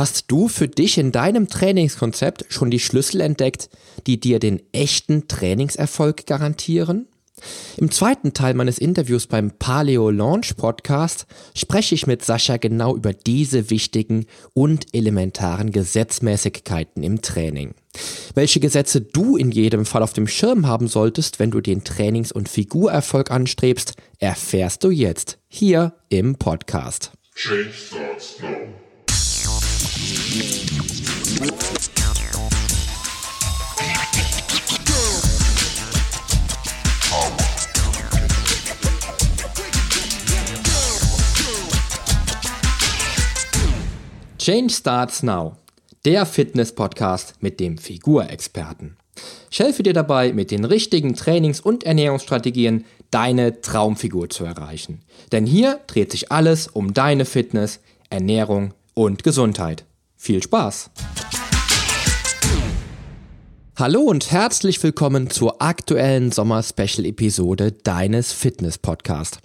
Hast du für dich in deinem Trainingskonzept schon die Schlüssel entdeckt, die dir den echten Trainingserfolg garantieren? Im zweiten Teil meines Interviews beim Paleo Launch Podcast spreche ich mit Sascha genau über diese wichtigen und elementaren Gesetzmäßigkeiten im Training. Welche Gesetze du in jedem Fall auf dem Schirm haben solltest, wenn du den Trainings- und Figurerfolg anstrebst, erfährst du jetzt hier im Podcast. Change starts now. Change Starts Now, der Fitness-Podcast mit dem Figurexperten. Ich helfe dir dabei, mit den richtigen Trainings- und Ernährungsstrategien deine Traumfigur zu erreichen. Denn hier dreht sich alles um deine Fitness, Ernährung und Gesundheit. Viel Spaß! Hallo und herzlich willkommen zur aktuellen Sommer-Special-Episode deines Fitness-Podcasts.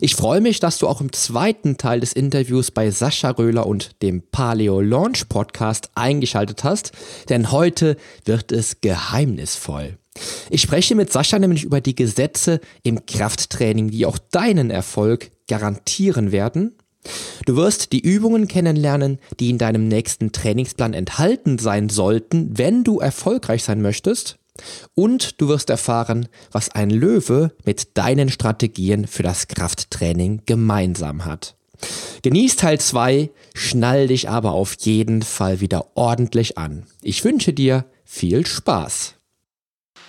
Ich freue mich, dass du auch im zweiten Teil des Interviews bei Sascha Röhler und dem Paleo Launch Podcast eingeschaltet hast, denn heute wird es geheimnisvoll. Ich spreche mit Sascha nämlich über die Gesetze im Krafttraining, die auch deinen Erfolg garantieren werden Du wirst die Übungen kennenlernen, die in deinem nächsten Trainingsplan enthalten sein sollten, wenn du erfolgreich sein möchtest. Und du wirst erfahren, was ein Löwe mit deinen Strategien für das Krafttraining gemeinsam hat. Genieß Teil 2, schnall dich aber auf jeden Fall wieder ordentlich an. Ich wünsche dir viel Spaß.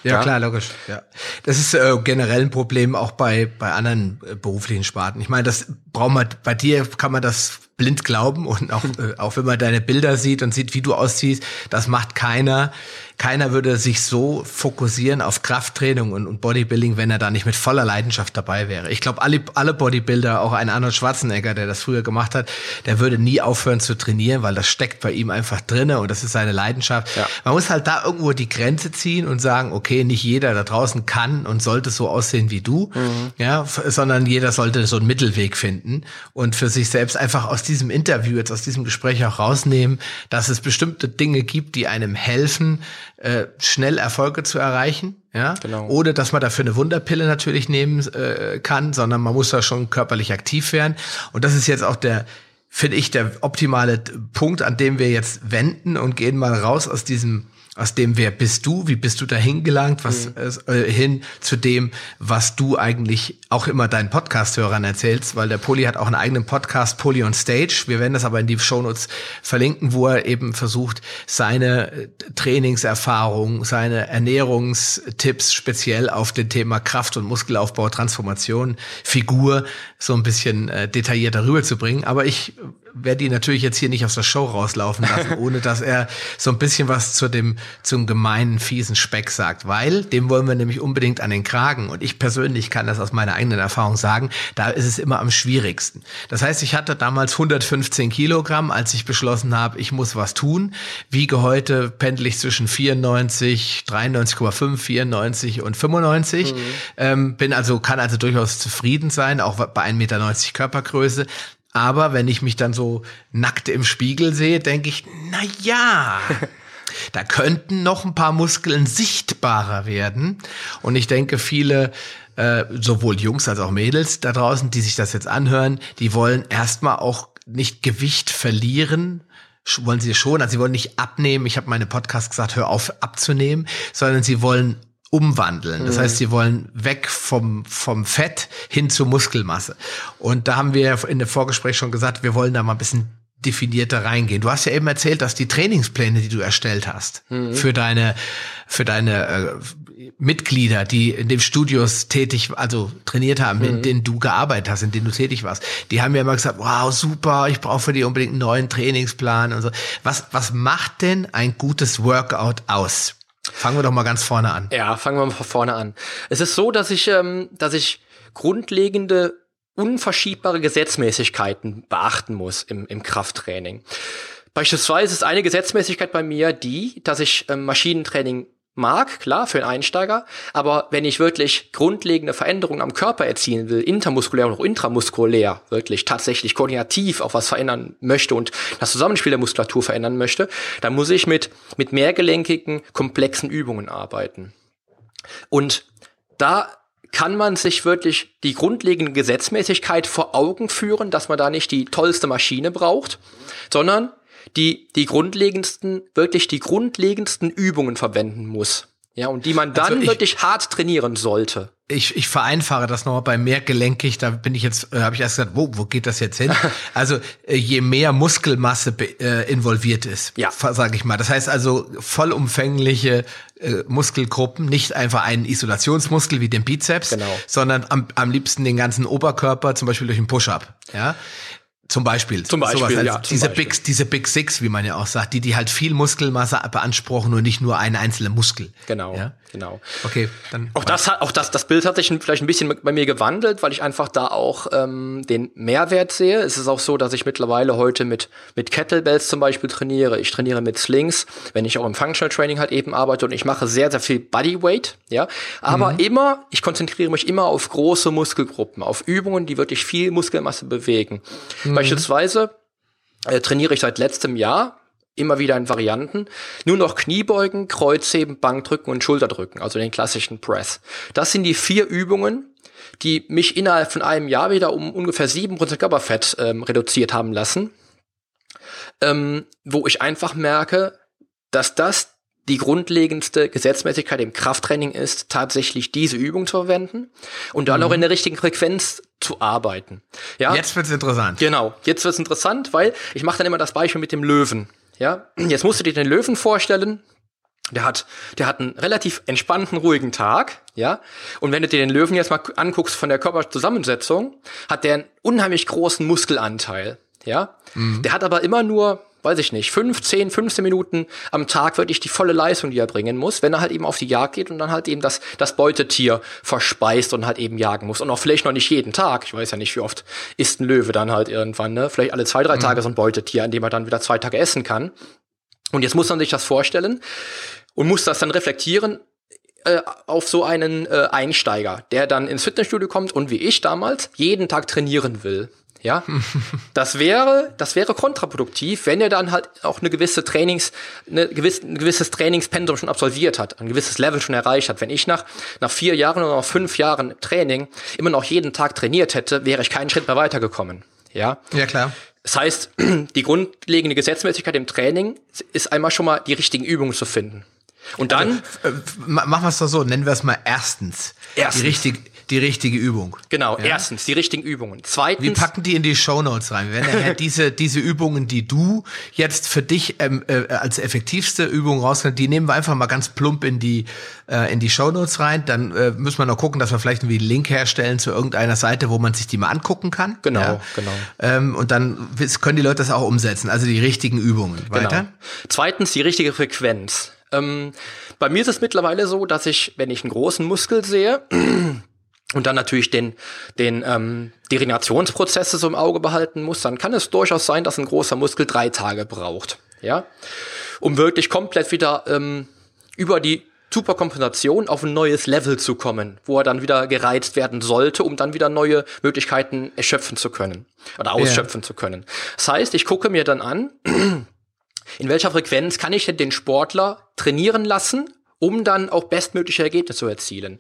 Ja, ja, klar, logisch. Ja. Das ist äh, generell ein Problem auch bei, bei anderen äh, beruflichen Sparten. Ich meine, das braucht man, bei dir kann man das blind glauben und auch, äh, auch wenn man deine Bilder sieht und sieht, wie du aussiehst, das macht keiner. Keiner würde sich so fokussieren auf Krafttraining und, und Bodybuilding, wenn er da nicht mit voller Leidenschaft dabei wäre. Ich glaube, alle, alle Bodybuilder, auch ein Arnold Schwarzenegger, der das früher gemacht hat, der würde nie aufhören zu trainieren, weil das steckt bei ihm einfach drinne und das ist seine Leidenschaft. Ja. Man muss halt da irgendwo die Grenze ziehen und sagen, okay, nicht jeder da draußen kann und sollte so aussehen wie du, mhm. ja, sondern jeder sollte so einen Mittelweg finden und für sich selbst einfach aus diesem Interview, jetzt aus diesem Gespräch auch rausnehmen, dass es bestimmte Dinge gibt, die einem helfen, äh, schnell Erfolge zu erreichen. Ja, genau. Ohne dass man dafür eine Wunderpille natürlich nehmen äh, kann, sondern man muss da schon körperlich aktiv werden. Und das ist jetzt auch der, finde ich, der optimale Punkt, an dem wir jetzt wenden und gehen mal raus aus diesem aus dem wer bist du, wie bist du dahin gelangt, was mhm. äh, hin zu dem, was du eigentlich auch immer deinen Podcast-Hörern erzählst, weil der Poli hat auch einen eigenen Podcast, Poli on Stage. Wir werden das aber in die Shownotes verlinken, wo er eben versucht, seine äh, Trainingserfahrung, seine Ernährungstipps speziell auf den Thema Kraft- und Muskelaufbau, Transformation, Figur so ein bisschen äh, detaillierter rüberzubringen. Aber ich werde ihn natürlich jetzt hier nicht aus der Show rauslaufen lassen, ohne dass er so ein bisschen was zu dem, zum gemeinen, fiesen Speck sagt, weil dem wollen wir nämlich unbedingt an den Kragen. Und ich persönlich kann das aus meiner eigenen Erfahrung sagen, da ist es immer am schwierigsten. Das heißt, ich hatte damals 115 Kilogramm, als ich beschlossen habe, ich muss was tun. Wiege heute pendel ich zwischen 94, 93,5, 94 und 95. Mhm. Ähm, bin also, kann also durchaus zufrieden sein, auch bei 1,90 Meter Körpergröße. Aber wenn ich mich dann so nackt im Spiegel sehe, denke ich, na ja, da könnten noch ein paar Muskeln sichtbarer werden. Und ich denke, viele äh, sowohl Jungs als auch Mädels da draußen, die sich das jetzt anhören, die wollen erstmal auch nicht Gewicht verlieren, wollen sie schon, also sie wollen nicht abnehmen. Ich habe meine Podcast gesagt, hör auf abzunehmen, sondern sie wollen umwandeln. Das heißt, sie wollen weg vom, vom Fett hin zur Muskelmasse. Und da haben wir in dem Vorgespräch schon gesagt, wir wollen da mal ein bisschen definierter reingehen. Du hast ja eben erzählt, dass die Trainingspläne, die du erstellt hast, mhm. für deine, für deine äh, Mitglieder, die in den Studios tätig, also trainiert haben, mhm. in denen du gearbeitet hast, in denen du tätig warst, die haben ja immer gesagt, wow, super, ich brauche für die unbedingt einen neuen Trainingsplan und so. Was, was macht denn ein gutes Workout aus? Fangen wir doch mal ganz vorne an. Ja, fangen wir mal vorne an. Es ist so, dass ich, ähm, dass ich grundlegende, unverschiebbare Gesetzmäßigkeiten beachten muss im, im Krafttraining. Beispielsweise ist eine Gesetzmäßigkeit bei mir die, dass ich ähm, Maschinentraining mag, klar, für einen Einsteiger, aber wenn ich wirklich grundlegende Veränderungen am Körper erzielen will, intermuskulär und auch intramuskulär, wirklich tatsächlich koordinativ auch was verändern möchte und das Zusammenspiel der Muskulatur verändern möchte, dann muss ich mit, mit mehrgelenkigen, komplexen Übungen arbeiten. Und da kann man sich wirklich die grundlegende Gesetzmäßigkeit vor Augen führen, dass man da nicht die tollste Maschine braucht, sondern die die grundlegendsten, wirklich die grundlegendsten Übungen verwenden muss. Ja, und die man dann also ich, wirklich hart trainieren sollte. Ich, ich vereinfache das nochmal bei mehrgelenkig, da bin ich jetzt, äh, habe ich erst gesagt, wo, wo geht das jetzt hin? also äh, je mehr Muskelmasse äh, involviert ist, ja. sage ich mal. Das heißt also vollumfängliche äh, Muskelgruppen, nicht einfach einen Isolationsmuskel wie den Bizeps, genau. sondern am, am liebsten den ganzen Oberkörper, zum Beispiel durch einen Push-up. Ja, zum Beispiel. Zum Beispiel, sowas, also ja. Diese, Beispiel. Big, diese Big Six, wie man ja auch sagt, die, die halt viel Muskelmasse beanspruchen und nicht nur einen einzelnen Muskel. Genau, ja? genau. Okay, dann. Auch das hat, auch das, das Bild hat sich vielleicht ein bisschen bei mir gewandelt, weil ich einfach da auch ähm, den Mehrwert sehe. Es ist auch so, dass ich mittlerweile heute mit, mit Kettlebells zum Beispiel trainiere. Ich trainiere mit Slings, wenn ich auch im Functional Training halt eben arbeite und ich mache sehr, sehr viel Bodyweight, ja. Aber mhm. immer, ich konzentriere mich immer auf große Muskelgruppen, auf Übungen, die wirklich viel Muskelmasse bewegen. Mhm. Mhm. Beispielsweise äh, trainiere ich seit letztem Jahr immer wieder in Varianten. Nur noch Kniebeugen, Kreuzheben, Bankdrücken und Schulterdrücken, also den klassischen Press. Das sind die vier Übungen, die mich innerhalb von einem Jahr wieder um ungefähr sieben Prozent Körperfett ähm, reduziert haben lassen. Ähm, wo ich einfach merke, dass das die grundlegendste Gesetzmäßigkeit im Krafttraining ist, tatsächlich diese Übung zu verwenden und dann mhm. auch in der richtigen Frequenz zu arbeiten. Ja? Jetzt wird's interessant. Genau, jetzt wird's interessant, weil ich mache dann immer das Beispiel mit dem Löwen. Ja, jetzt musst du dir den Löwen vorstellen. Der hat, der hat einen relativ entspannten, ruhigen Tag, ja. Und wenn du dir den Löwen jetzt mal anguckst von der Körperzusammensetzung, hat der einen unheimlich großen Muskelanteil, ja. Mhm. Der hat aber immer nur weiß ich nicht, 15, 15 Minuten am Tag wirklich die volle Leistung, die er bringen muss, wenn er halt eben auf die Jagd geht und dann halt eben das, das Beutetier verspeist und halt eben jagen muss. Und auch vielleicht noch nicht jeden Tag. Ich weiß ja nicht, wie oft isst ein Löwe dann halt irgendwann, ne? Vielleicht alle zwei, drei mhm. Tage so ein Beutetier, an dem er dann wieder zwei Tage essen kann. Und jetzt muss man sich das vorstellen und muss das dann reflektieren, äh, auf so einen äh, Einsteiger, der dann ins Fitnessstudio kommt und wie ich damals jeden Tag trainieren will. Ja, das wäre, das wäre kontraproduktiv, wenn er dann halt auch eine gewisse Trainings, eine gewisse, ein gewisses Trainingspensum schon absolviert hat, ein gewisses Level schon erreicht hat. Wenn ich nach, nach vier Jahren oder nach fünf Jahren Training immer noch jeden Tag trainiert hätte, wäre ich keinen Schritt mehr weitergekommen. Ja. Ja, klar. Das heißt, die grundlegende Gesetzmäßigkeit im Training ist einmal schon mal die richtigen Übungen zu finden. Und dann also, äh, machen wir es doch so, nennen wir es mal erstens. Erstens. Die richtige die richtige Übung. Genau, ja? erstens die richtigen Übungen. Zweitens. Wir packen die in die Show Notes rein. Wir werden ja diese, diese Übungen, die du jetzt für dich ähm, äh, als effektivste Übung rauskriegst, die nehmen wir einfach mal ganz plump in die, äh, in die Show Notes rein. Dann äh, müssen wir noch gucken, dass wir vielleicht irgendwie einen Link herstellen zu irgendeiner Seite, wo man sich die mal angucken kann. Genau, ja? genau. Ähm, und dann können die Leute das auch umsetzen. Also die richtigen Übungen. Weiter. Genau. Zweitens die richtige Frequenz. Ähm, bei mir ist es mittlerweile so, dass ich, wenn ich einen großen Muskel sehe, und dann natürlich den, den ähm, die Regenerationsprozesse so im Auge behalten muss, dann kann es durchaus sein, dass ein großer Muskel drei Tage braucht, ja, um wirklich komplett wieder ähm, über die Superkompensation auf ein neues Level zu kommen, wo er dann wieder gereizt werden sollte, um dann wieder neue Möglichkeiten erschöpfen zu können oder ausschöpfen yeah. zu können. Das heißt, ich gucke mir dann an, in welcher Frequenz kann ich denn den Sportler trainieren lassen, um dann auch bestmögliche Ergebnisse zu erzielen.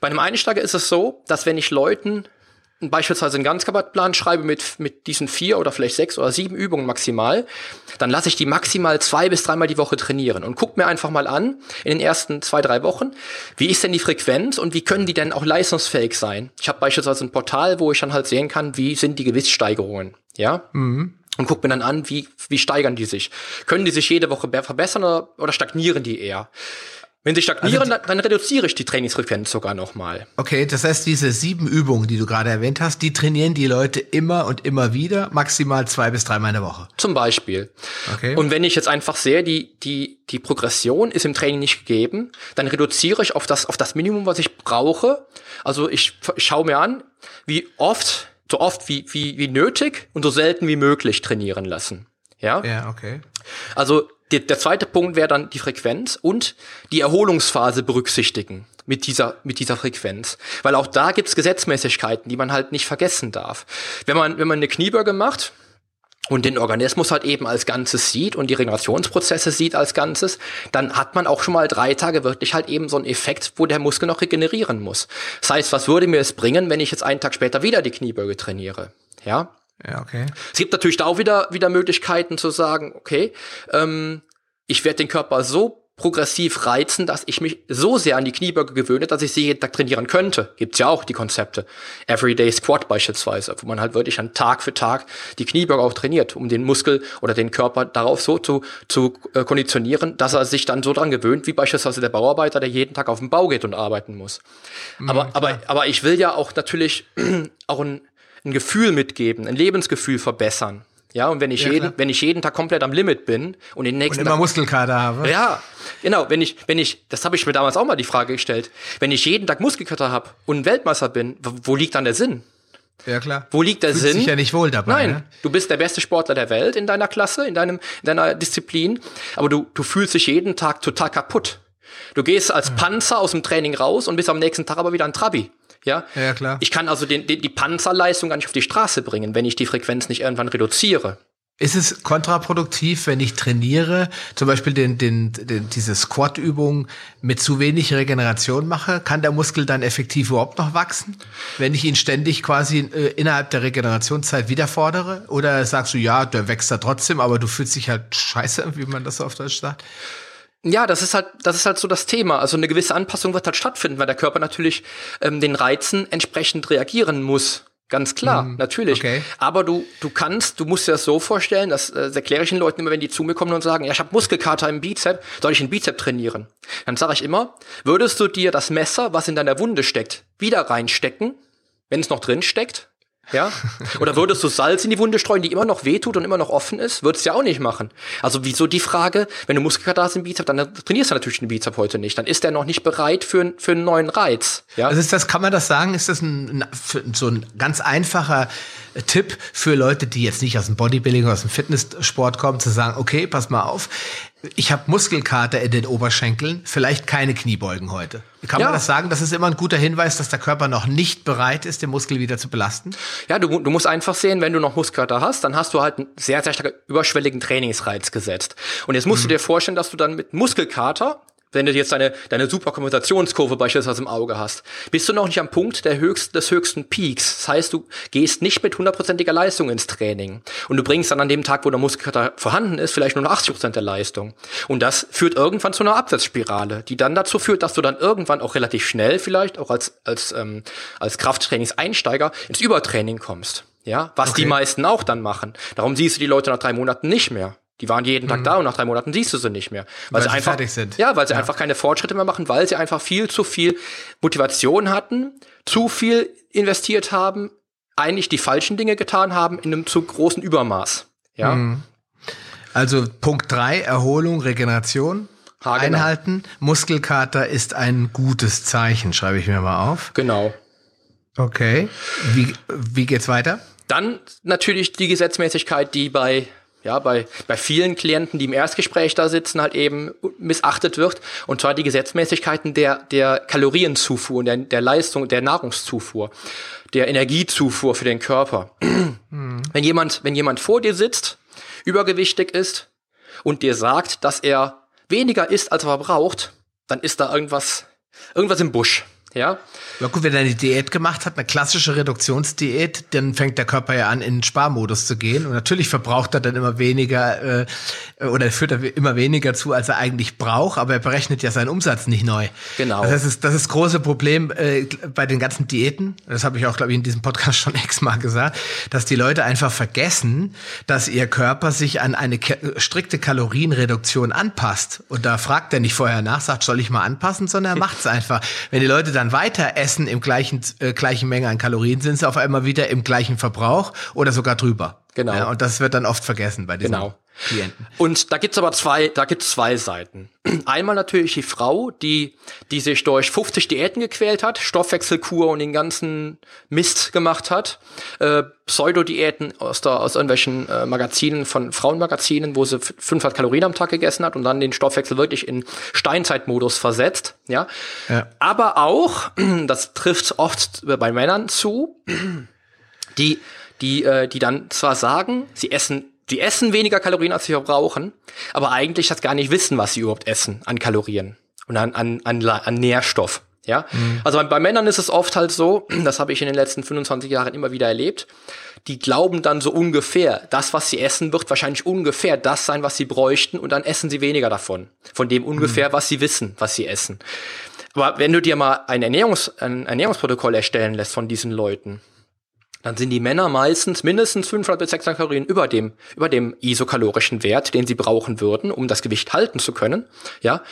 Bei einem Einsteiger ist es so, dass wenn ich Leuten beispielsweise einen Ganzkörperplan schreibe mit, mit diesen vier oder vielleicht sechs oder sieben Übungen maximal, dann lasse ich die maximal zwei bis dreimal die Woche trainieren und guck mir einfach mal an in den ersten zwei, drei Wochen, wie ist denn die Frequenz und wie können die denn auch leistungsfähig sein. Ich habe beispielsweise ein Portal, wo ich dann halt sehen kann, wie sind die Gewisssteigerungen. Ja? Mhm. Und guck mir dann an, wie, wie steigern die sich. Können die sich jede Woche verbessern oder, oder stagnieren die eher? Wenn sie stagnieren, also dann reduziere ich die Trainingsfrequenz sogar nochmal. Okay, das heißt, diese sieben Übungen, die du gerade erwähnt hast, die trainieren die Leute immer und immer wieder, maximal zwei bis dreimal in der Woche. Zum Beispiel. Okay. Und wenn ich jetzt einfach sehe, die, die, die Progression ist im Training nicht gegeben, dann reduziere ich auf das, auf das Minimum, was ich brauche. Also ich, ich schaue mir an, wie oft, so oft wie, wie, wie nötig und so selten wie möglich trainieren lassen. Ja? Ja, okay. Also die, der zweite Punkt wäre dann die Frequenz und die Erholungsphase berücksichtigen mit dieser, mit dieser Frequenz. Weil auch da gibt's Gesetzmäßigkeiten, die man halt nicht vergessen darf. Wenn man, wenn man eine Kniebeuge macht, und den Organismus halt eben als Ganzes sieht und die Regenerationsprozesse sieht als Ganzes, dann hat man auch schon mal drei Tage wirklich halt eben so einen Effekt, wo der Muskel noch regenerieren muss. Das heißt, was würde mir es bringen, wenn ich jetzt einen Tag später wieder die Kniebeuge trainiere? Ja, ja, okay. Es gibt natürlich da auch wieder, wieder Möglichkeiten zu sagen, okay, ähm, ich werde den Körper so progressiv reizen, dass ich mich so sehr an die Kniebeuge gewöhne, dass ich sie jeden Tag trainieren könnte. Gibt's ja auch die Konzepte. Everyday Squat beispielsweise, wo man halt wirklich an Tag für Tag die Kniebeuge auch trainiert, um den Muskel oder den Körper darauf so zu, zu äh, konditionieren, dass er sich dann so dran gewöhnt, wie beispielsweise der Bauarbeiter, der jeden Tag auf den Bau geht und arbeiten muss. Mhm, aber, aber, aber ich will ja auch natürlich auch ein ein Gefühl mitgeben, ein Lebensgefühl verbessern. Ja, und wenn ich, ja, jeden, wenn ich jeden Tag komplett am Limit bin und den nächsten und immer Tag, Muskelkater habe. Ja, genau. Wenn ich, wenn ich, das habe ich mir damals auch mal die Frage gestellt. Wenn ich jeden Tag Muskelkater habe und Weltmeister bin, wo liegt dann der Sinn? Ja, klar. Wo liegt der Fühlst Sinn? dich ja nicht wohl dabei. Nein, ne? du bist der beste Sportler der Welt in deiner Klasse, in deinem, in deiner Disziplin, aber du, du fühlst dich jeden Tag total kaputt. Du gehst als Panzer aus dem Training raus und bist am nächsten Tag aber wieder ein Trabi. Ja? ja, klar. Ich kann also den, den, die Panzerleistung gar nicht auf die Straße bringen, wenn ich die Frequenz nicht irgendwann reduziere. Ist es kontraproduktiv, wenn ich trainiere, zum Beispiel den, den, den, diese Squat-Übung mit zu wenig Regeneration mache? Kann der Muskel dann effektiv überhaupt noch wachsen, wenn ich ihn ständig quasi äh, innerhalb der Regenerationszeit wieder fordere? Oder sagst du, ja, der wächst da trotzdem, aber du fühlst dich halt scheiße, wie man das auf Deutsch sagt? Ja, das ist halt, das ist halt so das Thema. Also eine gewisse Anpassung wird halt stattfinden, weil der Körper natürlich ähm, den Reizen entsprechend reagieren muss. Ganz klar, mm, natürlich. Okay. Aber du, du kannst, du musst dir das so vorstellen, das, äh, das erkläre ich den Leuten immer, wenn die zu mir kommen und sagen, ja, ich habe Muskelkater im Bizep, soll ich den Bizep trainieren? Dann sage ich immer, würdest du dir das Messer, was in deiner Wunde steckt, wieder reinstecken, wenn es noch drin steckt? Ja? Oder würdest du Salz in die Wunde streuen, die immer noch wehtut und immer noch offen ist? Würdest du ja auch nicht machen. Also wieso die Frage, wenn du Muskelkater hast im Bizep, dann trainierst du natürlich den Bizep heute nicht. Dann ist der noch nicht bereit für, für einen neuen Reiz. Ja? Also ist das, kann man das sagen? Ist das ein, so ein ganz einfacher Tipp für Leute, die jetzt nicht aus dem Bodybuilding oder aus dem Fitnesssport kommen, zu sagen, okay, pass mal auf, ich habe Muskelkater in den Oberschenkeln, vielleicht keine Kniebeugen heute. Kann ja. man das sagen? Das ist immer ein guter Hinweis, dass der Körper noch nicht bereit ist, den Muskel wieder zu belasten? Ja, du, du musst einfach sehen, wenn du noch Muskelkater hast, dann hast du halt einen sehr, sehr starken überschwelligen Trainingsreiz gesetzt. Und jetzt musst mhm. du dir vorstellen, dass du dann mit Muskelkater wenn du jetzt deine, deine Superkompensationskurve beispielsweise im Auge hast, bist du noch nicht am Punkt der höchsten, des höchsten Peaks. Das heißt, du gehst nicht mit hundertprozentiger Leistung ins Training. Und du bringst dann an dem Tag, wo der Muskelkater vorhanden ist, vielleicht nur noch 80 Prozent der Leistung. Und das führt irgendwann zu einer Abwärtsspirale, die dann dazu führt, dass du dann irgendwann auch relativ schnell vielleicht, auch als, als, ähm, als Krafttrainingseinsteiger, ins Übertraining kommst. Ja, was okay. die meisten auch dann machen. Darum siehst du die Leute nach drei Monaten nicht mehr. Die waren jeden Tag mhm. da und nach drei Monaten siehst du sie nicht mehr. Weil, weil sie, einfach, fertig sind. Ja, weil sie ja. einfach keine Fortschritte mehr machen, weil sie einfach viel zu viel Motivation hatten, zu viel investiert haben, eigentlich die falschen Dinge getan haben in einem zu großen Übermaß. Ja. Mhm. Also Punkt drei Erholung, Regeneration. Ha, genau. Einhalten. Muskelkater ist ein gutes Zeichen, schreibe ich mir mal auf. Genau. Okay. Wie, wie geht's weiter? Dann natürlich die Gesetzmäßigkeit, die bei ja, bei, bei vielen Klienten, die im Erstgespräch da sitzen, halt eben missachtet wird. Und zwar die Gesetzmäßigkeiten der, der Kalorienzufuhr und der, der Leistung, der Nahrungszufuhr, der Energiezufuhr für den Körper. Mhm. Wenn jemand, wenn jemand vor dir sitzt, übergewichtig ist und dir sagt, dass er weniger isst, als er braucht, dann ist da irgendwas, irgendwas im Busch. Ja. Ja gut, wenn er eine Diät gemacht hat, eine klassische Reduktionsdiät, dann fängt der Körper ja an, in den Sparmodus zu gehen. Und natürlich verbraucht er dann immer weniger äh, oder führt er immer weniger zu, als er eigentlich braucht, aber er berechnet ja seinen Umsatz nicht neu. Genau. Das ist das ist große Problem äh, bei den ganzen Diäten. Das habe ich auch, glaube ich, in diesem Podcast schon x-mal gesagt, dass die Leute einfach vergessen, dass ihr Körper sich an eine strikte Kalorienreduktion anpasst. Und da fragt er nicht vorher nach, sagt, soll ich mal anpassen, sondern er macht es einfach. Wenn die Leute dann weiter essen im gleichen, äh, gleichen Menge an Kalorien, sind sie auf einmal wieder im gleichen Verbrauch oder sogar drüber. Genau. Ja, und das wird dann oft vergessen bei diesen genau. Klienten. Und da gibt's aber zwei, da gibt's zwei Seiten. Einmal natürlich die Frau, die, die sich durch 50 Diäten gequält hat, Stoffwechselkur und den ganzen Mist gemacht hat, äh, Pseudo-Diäten aus, der, aus irgendwelchen äh, Magazinen, von Frauenmagazinen, wo sie 500 Kalorien am Tag gegessen hat und dann den Stoffwechsel wirklich in Steinzeitmodus versetzt, ja. ja. Aber auch, das trifft oft bei Männern zu, die, die, äh, die dann zwar sagen, sie essen die essen weniger Kalorien, als sie verbrauchen, aber eigentlich das gar nicht wissen, was sie überhaupt essen an Kalorien und an, an, an, an Nährstoff. Ja, mhm. also bei, bei, Männern ist es oft halt so, das habe ich in den letzten 25 Jahren immer wieder erlebt, die glauben dann so ungefähr, das, was sie essen, wird wahrscheinlich ungefähr das sein, was sie bräuchten und dann essen sie weniger davon. Von dem ungefähr, mhm. was sie wissen, was sie essen. Aber wenn du dir mal ein, Ernährungs-, ein Ernährungsprotokoll erstellen lässt von diesen Leuten, dann sind die Männer meistens mindestens 500 bis 600 Kalorien über dem, über dem isokalorischen Wert, den sie brauchen würden, um das Gewicht halten zu können, ja.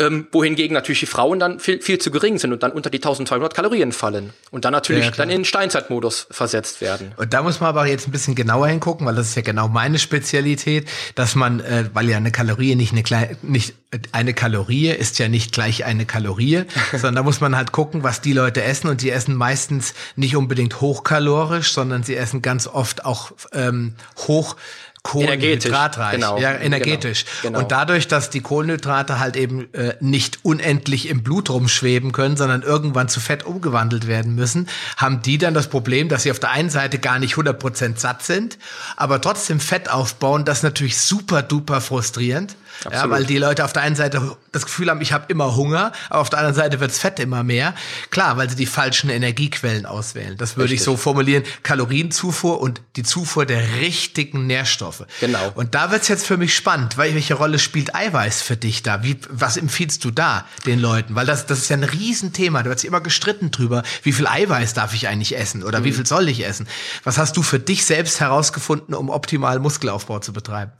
Ähm, wohingegen natürlich die Frauen dann viel, viel zu gering sind und dann unter die 1200 Kalorien fallen und dann natürlich ja, dann in den Steinzeitmodus versetzt werden. Und da muss man aber jetzt ein bisschen genauer hingucken, weil das ist ja genau meine Spezialität, dass man, äh, weil ja eine Kalorie nicht eine nicht eine Kalorie ist ja nicht gleich eine Kalorie, sondern da muss man halt gucken, was die Leute essen und die essen meistens nicht unbedingt hochkalorisch, sondern sie essen ganz oft auch ähm, hoch Kohlenhydratreich. Genau. Ja, energetisch. Genau. Genau. Und dadurch, dass die Kohlenhydrate halt eben äh, nicht unendlich im Blut rumschweben können, sondern irgendwann zu Fett umgewandelt werden müssen, haben die dann das Problem, dass sie auf der einen Seite gar nicht 100% satt sind, aber trotzdem Fett aufbauen. Das ist natürlich super duper frustrierend. Absolut. Ja, weil die Leute auf der einen Seite das Gefühl haben, ich habe immer Hunger, aber auf der anderen Seite wirds Fett immer mehr. Klar, weil sie die falschen Energiequellen auswählen. Das würde Richtig. ich so formulieren. Kalorienzufuhr und die Zufuhr der richtigen Nährstoffe. Genau. Und da wird's jetzt für mich spannend, weil welche Rolle spielt Eiweiß für dich da? Wie, was empfiehlst du da den Leuten? Weil das, das ist ja ein Riesenthema. Da wird immer gestritten drüber, wie viel Eiweiß darf ich eigentlich essen oder mhm. wie viel soll ich essen? Was hast du für dich selbst herausgefunden, um optimal Muskelaufbau zu betreiben?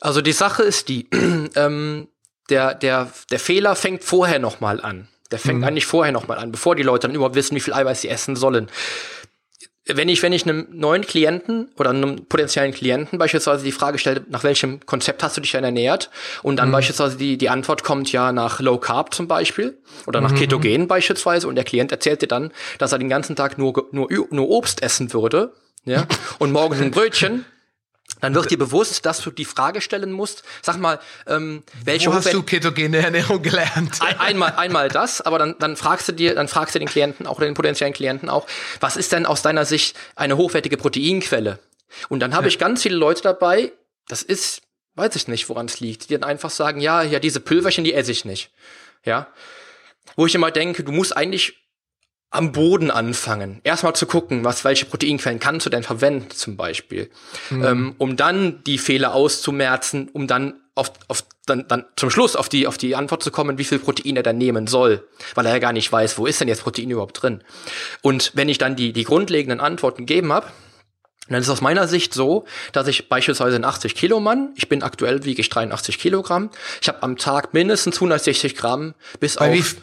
Also die Sache ist die, ähm, der, der, der Fehler fängt vorher nochmal an. Der fängt mhm. eigentlich vorher nochmal an, bevor die Leute dann überhaupt wissen, wie viel Eiweiß sie essen sollen. Wenn ich, wenn ich einem neuen Klienten oder einem potenziellen Klienten beispielsweise die Frage stelle, nach welchem Konzept hast du dich denn ernährt? Und dann mhm. beispielsweise die, die Antwort kommt ja nach Low Carb zum Beispiel oder nach mhm. Ketogen beispielsweise und der Klient erzählt dir dann, dass er den ganzen Tag nur, nur, nur Obst essen würde, ja, und morgens ein Brötchen dann wird dir bewusst, dass du die Frage stellen musst, sag mal, ähm, welche Wo hast du ketogene Ernährung gelernt? Ein, einmal, einmal das, aber dann, dann fragst du dir, dann fragst du den Klienten auch oder den potenziellen Klienten auch, was ist denn aus deiner Sicht eine hochwertige Proteinquelle? Und dann habe ja. ich ganz viele Leute dabei, das ist, weiß ich nicht, woran es liegt, die dann einfach sagen, ja, ja, diese Pülverchen, die esse ich nicht. Ja. Wo ich immer denke, du musst eigentlich am Boden anfangen. Erstmal zu gucken, was, welche Proteinquellen kannst du denn verwenden, zum Beispiel. Mhm. Ähm, um dann die Fehler auszumerzen, um dann auf, auf dann, dann zum Schluss auf die, auf die Antwort zu kommen, wie viel Protein er dann nehmen soll, weil er ja gar nicht weiß, wo ist denn jetzt Protein überhaupt drin. Und wenn ich dann die, die grundlegenden Antworten gegeben habe, dann ist es aus meiner Sicht so, dass ich beispielsweise ein 80 Kilo Mann, ich bin aktuell wiege ich 83 Kilogramm, ich habe am Tag mindestens 160 Gramm bis Bei auf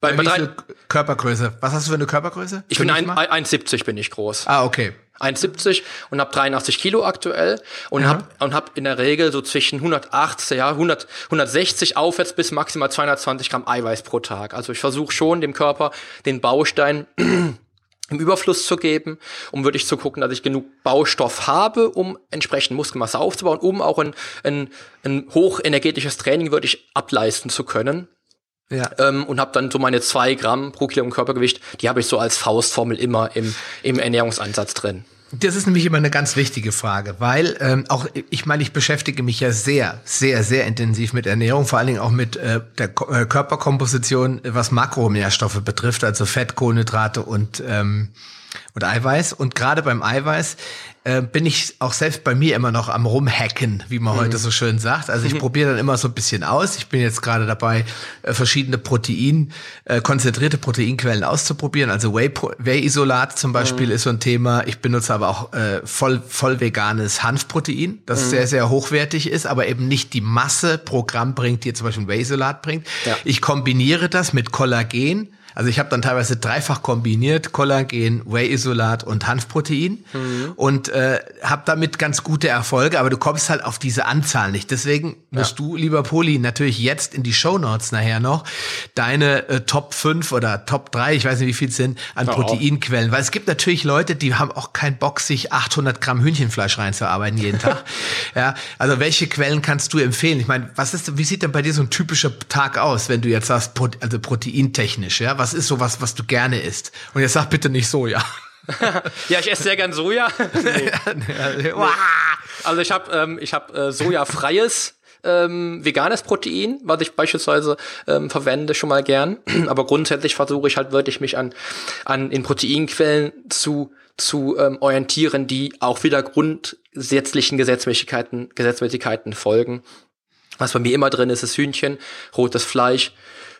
bei, bei, bei Körpergröße? Was hast du für eine Körpergröße? Ich bin 1,70 bin ich groß. Ah, okay. 1,70 und habe 83 Kilo aktuell und habe und hab in der Regel so zwischen 180, ja, 100, 160 aufwärts bis maximal 220 Gramm Eiweiß pro Tag. Also ich versuche schon dem Körper den Baustein im Überfluss zu geben, um wirklich zu gucken, dass ich genug Baustoff habe, um entsprechend Muskelmasse aufzubauen, um auch ein, ein, ein hochenergetisches Training wirklich ableisten zu können. Ja. Ähm, und habe dann so meine zwei Gramm pro Kilogramm Körpergewicht, die habe ich so als Faustformel immer im, im Ernährungsansatz drin. Das ist nämlich immer eine ganz wichtige Frage, weil ähm, auch ich meine, ich beschäftige mich ja sehr, sehr, sehr intensiv mit Ernährung, vor allen Dingen auch mit äh, der Ko äh, Körperkomposition, was Makronährstoffe betrifft, also Fett, Kohlenhydrate und ähm, und Eiweiß. Und gerade beim Eiweiß äh, bin ich auch selbst bei mir immer noch am rumhacken, wie man mhm. heute so schön sagt. Also ich mhm. probiere dann immer so ein bisschen aus. Ich bin jetzt gerade dabei, äh, verschiedene Protein, äh, konzentrierte Proteinquellen auszuprobieren. Also Whey-Isolat zum Beispiel mhm. ist so ein Thema. Ich benutze aber auch äh, voll, voll veganes Hanfprotein, das mhm. sehr, sehr hochwertig ist, aber eben nicht die Masse pro Gramm bringt, die zum Beispiel ein Whey-Isolat bringt. Ja. Ich kombiniere das mit Kollagen Also ich habe dann teilweise dreifach kombiniert, Kollagen, Whey-Isolat und Hanfprotein mhm. und äh, habe damit ganz gute Erfolge, aber du kommst halt auf diese Anzahl nicht. Deswegen musst ja. du, lieber Poli, natürlich jetzt in die Show Notes nachher noch deine äh, Top 5 oder Top 3, ich weiß nicht, wie viel es sind, an ja, Proteinquellen. Weil es gibt natürlich Leute, die haben auch keinen Bock, sich 800 Gramm Hühnchenfleisch reinzuarbeiten jeden Tag. ja, also welche Quellen kannst du empfehlen? Ich meine, was ist, wie sieht denn bei dir so ein typischer Tag aus, wenn du jetzt sagst, also proteintechnisch, ja? Was ist sowas, was du gerne isst? Und jetzt sag bitte nicht Soja. ja, ich esse sehr gern Soja. nee. Also ich habe ähm, ich hab, äh, sojafreies ähm, veganes Protein, was ich beispielsweise ähm, verwende, schon mal gern. Aber grundsätzlich versuche ich halt wirklich mich an, an in Proteinquellen zu zu ähm, orientieren, die auch wieder grundsätzlichen Gesetzmäßigkeiten, Gesetzmäßigkeiten folgen. Was bei mir immer drin ist, ist Hühnchen, rotes Fleisch,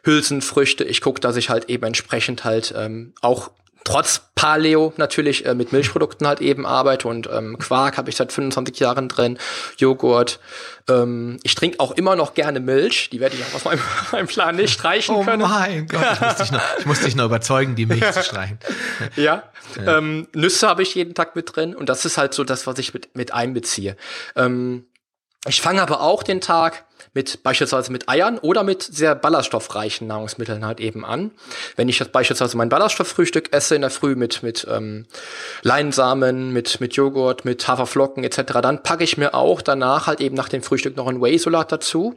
Hülsenfrüchte. Ich gucke, dass ich halt eben entsprechend halt ähm, auch trotz Paleo natürlich äh, mit Milchprodukten halt eben arbeite und ähm, Quark habe ich seit 25 Jahren drin, Joghurt. Ähm, ich trinke auch immer noch gerne Milch, die werde ich auch aus meinem, meinem Plan nicht streichen oh können. Oh mein Gott, ich muss, dich noch, ich muss dich noch überzeugen, die Milch zu streichen. ja, ja. Ähm, Nüsse habe ich jeden Tag mit drin und das ist halt so das, was ich mit, mit einbeziehe. Ähm, ich fange aber auch den Tag mit beispielsweise mit Eiern oder mit sehr ballaststoffreichen Nahrungsmitteln halt eben an. Wenn ich jetzt beispielsweise mein Ballaststofffrühstück esse in der Früh mit mit ähm, Leinsamen, mit mit Joghurt, mit Haferflocken etc., dann packe ich mir auch danach halt eben nach dem Frühstück noch ein Whey-Salat dazu.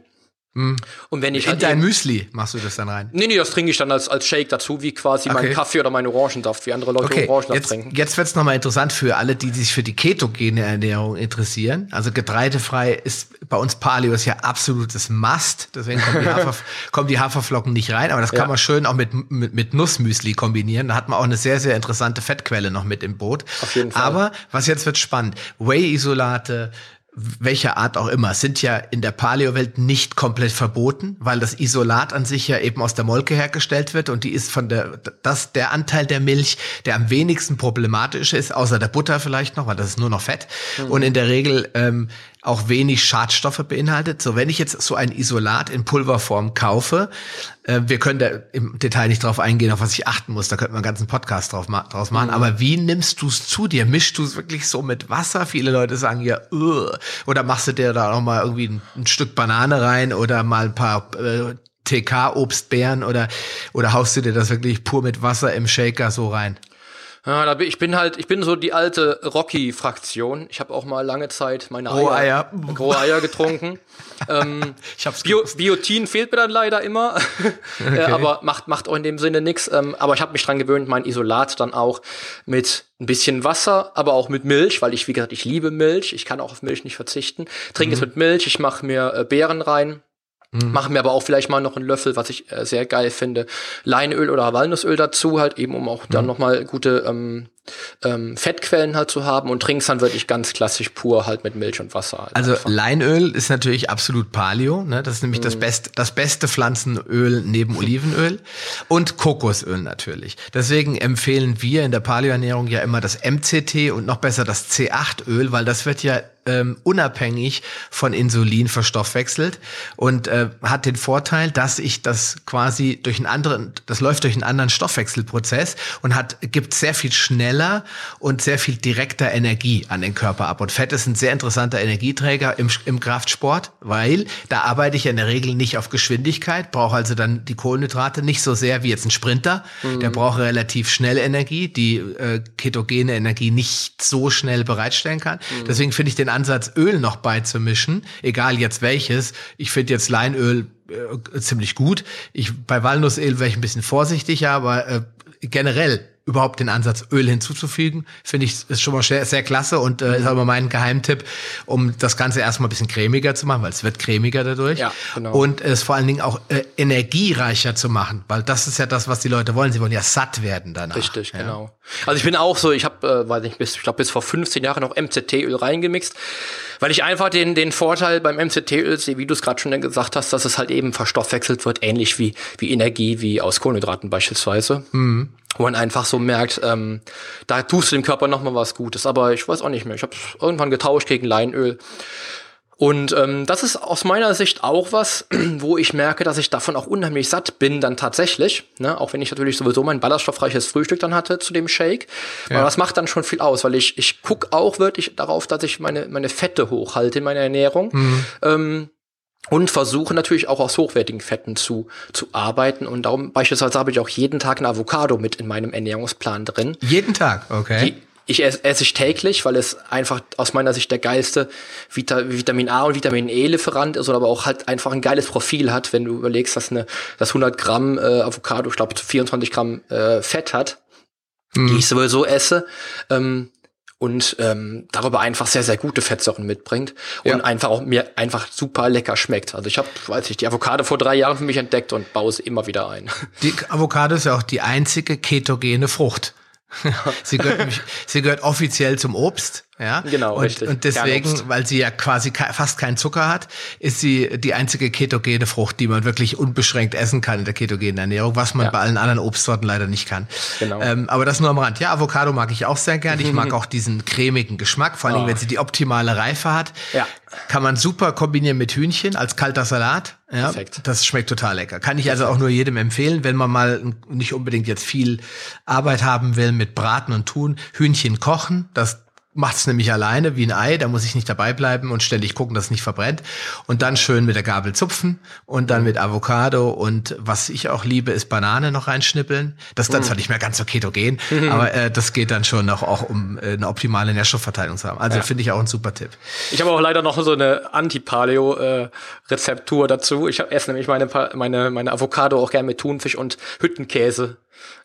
Mhm. Und wenn ich in halt dein Müsli machst du das dann rein? Nee, nee, das trinke ich dann als, als Shake dazu, wie quasi okay. mein Kaffee oder mein Orangensaft, wie andere Leute okay. Orangensaft jetzt, trinken. Jetzt wird's nochmal interessant für alle, die sich für die ketogene Ernährung interessieren. Also getreidefrei ist bei uns Paleo ist ja absolutes Must. Deswegen kommen die, Hafer, kommen die Haferflocken nicht rein. Aber das kann ja. man schön auch mit, mit, mit Nussmüsli kombinieren. Da hat man auch eine sehr, sehr interessante Fettquelle noch mit im Boot. Auf jeden Fall. Aber was jetzt wird spannend. Whey-Isolate, welcher Art auch immer, sind ja in der Paleo-Welt nicht komplett verboten, weil das Isolat an sich ja eben aus der Molke hergestellt wird und die ist von der, das der Anteil der Milch, der am wenigsten problematisch ist, außer der Butter vielleicht noch, weil das ist nur noch Fett. Mhm. Und in der Regel ähm, auch wenig Schadstoffe beinhaltet. So, wenn ich jetzt so ein Isolat in Pulverform kaufe, äh, wir können da im Detail nicht drauf eingehen, auf was ich achten muss, da könnten wir einen ganzen Podcast drauf, ma draus machen. Mhm. Aber wie nimmst du es zu dir? Mischst du es wirklich so mit Wasser? Viele Leute sagen ja, uh, oder machst du dir da noch mal irgendwie ein, ein Stück Banane rein oder mal ein paar äh, TK-Obstbeeren oder, oder haust du dir das wirklich pur mit Wasser im Shaker so rein? Ja, da bin, ich bin halt, ich bin so die alte Rocky-Fraktion. Ich habe auch mal lange Zeit meine Eier, Eier. rohe Eier getrunken. ähm, ich hab's Bio, Biotin fehlt mir dann leider immer, äh, okay. äh, aber macht macht auch in dem Sinne nix. Ähm, aber ich habe mich dran gewöhnt, mein Isolat dann auch mit ein bisschen Wasser, aber auch mit Milch, weil ich wie gesagt, ich liebe Milch. Ich kann auch auf Milch nicht verzichten. Trinke mhm. es mit Milch. Ich mache mir äh, Beeren rein Mhm. Machen mir aber auch vielleicht mal noch einen Löffel, was ich äh, sehr geil finde, Leinöl oder Walnussöl dazu, halt eben, um auch dann mhm. nochmal gute ähm, ähm, Fettquellen halt zu haben und trinkst dann wirklich ganz klassisch pur halt mit Milch und Wasser. Halt also einfach. Leinöl ist natürlich absolut Paleo, ne? Das ist nämlich mm. das, best, das beste Pflanzenöl neben Olivenöl und Kokosöl natürlich. Deswegen empfehlen wir in der Paleoernährung ja immer das MCT und noch besser das C8-Öl, weil das wird ja ähm, unabhängig von Insulin verstoffwechselt und äh, hat den Vorteil, dass ich das quasi durch einen anderen, das läuft durch einen anderen Stoffwechselprozess und hat gibt sehr viel schneller schneller und sehr viel direkter Energie an den Körper ab. Und Fett ist ein sehr interessanter Energieträger im, im Kraftsport, weil da arbeite ich in der Regel nicht auf Geschwindigkeit, brauche also dann die Kohlenhydrate nicht so sehr wie jetzt ein Sprinter. Mhm. Der braucht relativ schnell Energie, die äh, ketogene Energie nicht so schnell bereitstellen kann. Mhm. Deswegen finde ich den Ansatz, Öl noch beizumischen, egal jetzt welches. Ich finde jetzt Leinöl äh, ziemlich gut. Ich bei Walnussöl wäre ich ein bisschen vorsichtiger, aber äh, generell überhaupt den Ansatz Öl hinzuzufügen, finde ich ist schon mal sehr, sehr klasse und äh, ist aber mein Geheimtipp, um das Ganze erstmal ein bisschen cremiger zu machen, weil es wird cremiger dadurch. Ja, genau. Und es vor allen Dingen auch äh, energiereicher zu machen, weil das ist ja das, was die Leute wollen. Sie wollen ja satt werden danach. Richtig, ja. genau. Also ich bin auch so, ich habe, äh, weiß nicht, bis, ich glaube bis vor 15 Jahren noch MCT-Öl reingemixt, weil ich einfach den, den Vorteil beim MCT-Öl sehe, wie du es gerade schon gesagt hast, dass es halt eben verstoffwechselt wird, ähnlich wie, wie Energie, wie aus Kohlenhydraten beispielsweise. Mhm wo man einfach so merkt, ähm, da tust du dem Körper noch mal was Gutes. Aber ich weiß auch nicht mehr. Ich habe irgendwann getauscht gegen Leinöl. Und ähm, das ist aus meiner Sicht auch was, wo ich merke, dass ich davon auch unheimlich satt bin, dann tatsächlich. Ne? Auch wenn ich natürlich sowieso mein ballaststoffreiches Frühstück dann hatte zu dem Shake. Ja. Aber das macht dann schon viel aus, weil ich, ich guck auch wirklich darauf, dass ich meine, meine Fette hochhalte in meiner Ernährung. Mhm. Ähm, und versuche natürlich auch aus hochwertigen Fetten zu, zu arbeiten. Und darum beispielsweise habe ich auch jeden Tag ein Avocado mit in meinem Ernährungsplan drin. Jeden Tag, okay. Die, ich esse, esse ich täglich, weil es einfach aus meiner Sicht der geilste Vita, Vitamin A und Vitamin E Lieferant ist, oder aber auch halt einfach ein geiles Profil hat, wenn du überlegst, dass eine, dass 100 Gramm äh, Avocado, ich glaube 24 Gramm äh, Fett hat, mhm. die ich sowieso esse. Ähm, und ähm, darüber einfach sehr, sehr gute Fettsäuren mitbringt und ja. einfach auch mir einfach super lecker schmeckt. Also ich habe, weiß ich, die Avocado vor drei Jahren für mich entdeckt und baue sie immer wieder ein. Die Avocado ist ja auch die einzige ketogene Frucht. sie, gehört sie gehört offiziell zum Obst. Ja, genau, und, richtig. Und deswegen, weil sie ja quasi fast keinen Zucker hat, ist sie die einzige ketogene Frucht, die man wirklich unbeschränkt essen kann in der ketogenen Ernährung, was man ja. bei allen anderen Obstsorten leider nicht kann. Genau. Ähm, aber das nur am Rand. Ja, Avocado mag ich auch sehr gern. Ich mag auch diesen cremigen Geschmack, vor allem oh. wenn sie die optimale Reife hat. Ja. Kann man super kombinieren mit Hühnchen als kalter Salat. Ja, Perfekt. Das schmeckt total lecker. Kann ich also auch nur jedem empfehlen, wenn man mal nicht unbedingt jetzt viel Arbeit haben will mit Braten und Tun. Hühnchen kochen, das macht es nämlich alleine wie ein Ei, da muss ich nicht dabei bleiben und ständig gucken, dass es nicht verbrennt. Und dann schön mit der Gabel zupfen und dann mit Avocado und was ich auch liebe, ist Banane noch reinschnippeln. Das ist dann mm. zwar nicht mehr ganz so ketogen, mhm. aber äh, das geht dann schon noch auch, um äh, eine optimale Nährstoffverteilung zu haben. Also ja. finde ich auch ein super Tipp. Ich habe auch leider noch so eine Anti-Paleo-Rezeptur äh, dazu. Ich esse nämlich meine, meine, meine Avocado auch gerne mit Thunfisch und Hüttenkäse.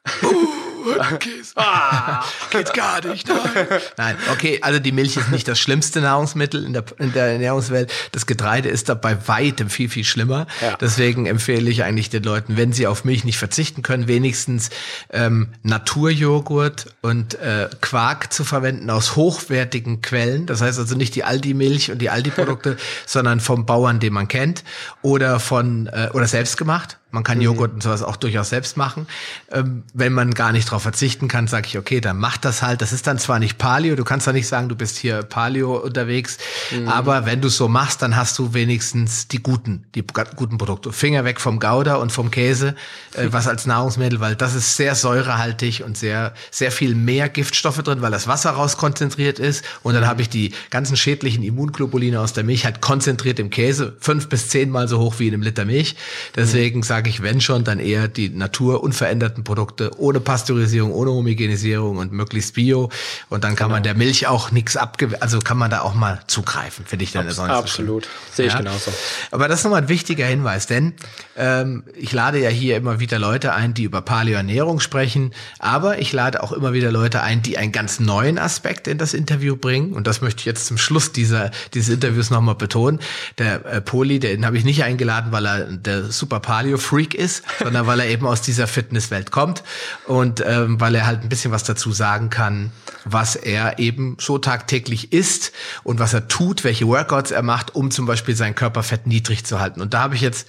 Uh. Käse. Ah, geht gar nicht. Nein. nein, okay, also die Milch ist nicht das schlimmste Nahrungsmittel in der, in der Ernährungswelt. Das Getreide ist da bei weitem viel, viel schlimmer. Ja. Deswegen empfehle ich eigentlich den Leuten, wenn sie auf Milch nicht verzichten können, wenigstens ähm, Naturjoghurt und äh, Quark zu verwenden aus hochwertigen Quellen. Das heißt also nicht die Aldi-Milch und die Aldi-Produkte, sondern vom Bauern, den man kennt oder von äh, oder selbst gemacht. Man kann mhm. Joghurt und sowas auch durchaus selbst machen. Ähm, wenn man gar nicht darauf verzichten kann, sage ich, okay, dann mach das halt. Das ist dann zwar nicht Paleo, du kannst ja nicht sagen, du bist hier Paleo unterwegs, mhm. aber wenn du so machst, dann hast du wenigstens die guten, die guten Produkte. Finger weg vom Gouda und vom Käse, äh, was als Nahrungsmittel, weil das ist sehr säurehaltig und sehr, sehr viel mehr Giftstoffe drin, weil das Wasser rauskonzentriert ist. Und dann habe ich die ganzen schädlichen Immunglobuline aus der Milch halt konzentriert im Käse, fünf bis zehnmal so hoch wie in einem Liter Milch. Deswegen mhm. sage ich, wenn schon, dann eher die naturunveränderten Produkte ohne Pasteurisierung, ohne Homogenisierung und möglichst bio. Und dann kann genau. man der Milch auch nichts abge, also kann man da auch mal zugreifen, finde ich dann. Abs absolut, so sehe ich ja? genauso. Aber das ist nochmal ein wichtiger Hinweis, denn ähm, ich lade ja hier immer wieder Leute ein, die über Paleoernährung sprechen, aber ich lade auch immer wieder Leute ein, die einen ganz neuen Aspekt in das Interview bringen. Und das möchte ich jetzt zum Schluss dieser, dieses Interviews nochmal betonen. Der äh, Poli, den habe ich nicht eingeladen, weil er der super Paleo Freak ist, sondern weil er eben aus dieser Fitnesswelt kommt und ähm, weil er halt ein bisschen was dazu sagen kann, was er eben so tagtäglich isst und was er tut, welche Workouts er macht, um zum Beispiel sein Körperfett niedrig zu halten. Und da habe ich jetzt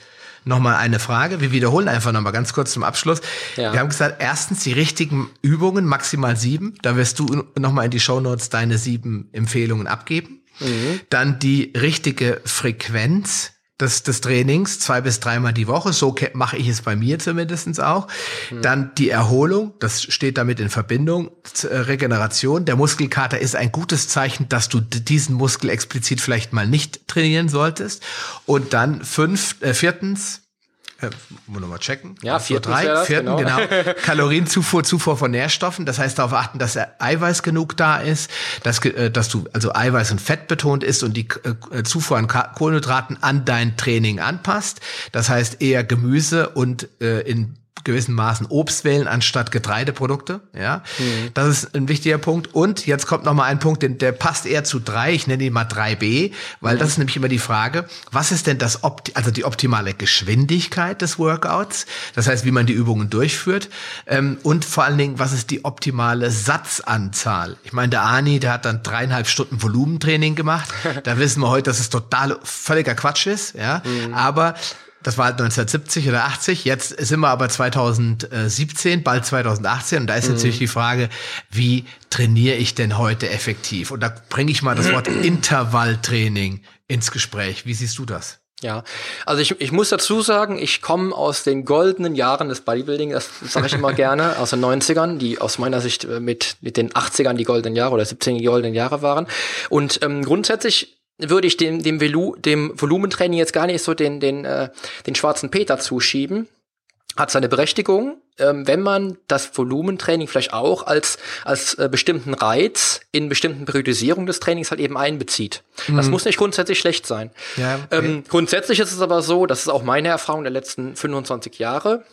nochmal eine Frage. Wir wiederholen einfach nochmal ganz kurz zum Abschluss. Ja. Wir haben gesagt, erstens die richtigen Übungen, maximal sieben. Da wirst du nochmal in die Show Notes deine sieben Empfehlungen abgeben. Mhm. Dann die richtige Frequenz des, des Trainings, zwei bis dreimal die Woche. So mache ich es bei mir zumindestens auch. Mhm. Dann die Erholung, das steht damit in Verbindung. Äh, Regeneration. Der Muskelkater ist ein gutes Zeichen, dass du diesen Muskel explizit vielleicht mal nicht trainieren solltest. Und dann fünf, äh, viertens, äh, wir nochmal checken. Ja, viertens, drei, das, vierten, genau. genau. Kalorienzufuhr, Zufuhr von Nährstoffen. Das heißt, darauf achten, dass Eiweiß genug da ist, dass, äh, dass du also Eiweiß und Fett betont ist und die äh, Zufuhr an Kohlenhydraten an dein Training anpasst. Das heißt eher Gemüse und äh, in gewissen Maßen Obst wählen anstatt Getreideprodukte. Ja, mhm. das ist ein wichtiger Punkt. Und jetzt kommt noch mal ein Punkt, den, der passt eher zu drei. Ich nenne ihn mal 3b, weil mhm. das ist nämlich immer die Frage, was ist denn das, Opti also die optimale Geschwindigkeit des Workouts? Das heißt, wie man die Übungen durchführt. Ähm, und vor allen Dingen, was ist die optimale Satzanzahl? Ich meine, der Ani, der hat dann dreieinhalb Stunden Volumentraining gemacht. da wissen wir heute, dass es total völliger Quatsch ist. Ja, mhm. aber das war halt 1970 oder 80. Jetzt sind wir aber 2017, bald 2018. Und da ist mhm. natürlich die Frage, wie trainiere ich denn heute effektiv? Und da bringe ich mal das Wort Intervalltraining ins Gespräch. Wie siehst du das? Ja, also ich, ich muss dazu sagen, ich komme aus den goldenen Jahren des Bodybuilding, das sage ich immer gerne, aus den 90ern, die aus meiner Sicht äh, mit, mit den 80ern die goldenen Jahre oder 17 die goldenen Jahre waren. Und ähm, grundsätzlich würde ich dem, dem, Velu, dem Volumentraining jetzt gar nicht so den, den, äh, den schwarzen Peter zuschieben. Hat seine Berechtigung, ähm, wenn man das Volumentraining vielleicht auch als, als äh, bestimmten Reiz in bestimmten Periodisierungen des Trainings halt eben einbezieht. Mhm. Das muss nicht grundsätzlich schlecht sein. Ja, okay. ähm, grundsätzlich ist es aber so, das ist auch meine Erfahrung der letzten 25 Jahre,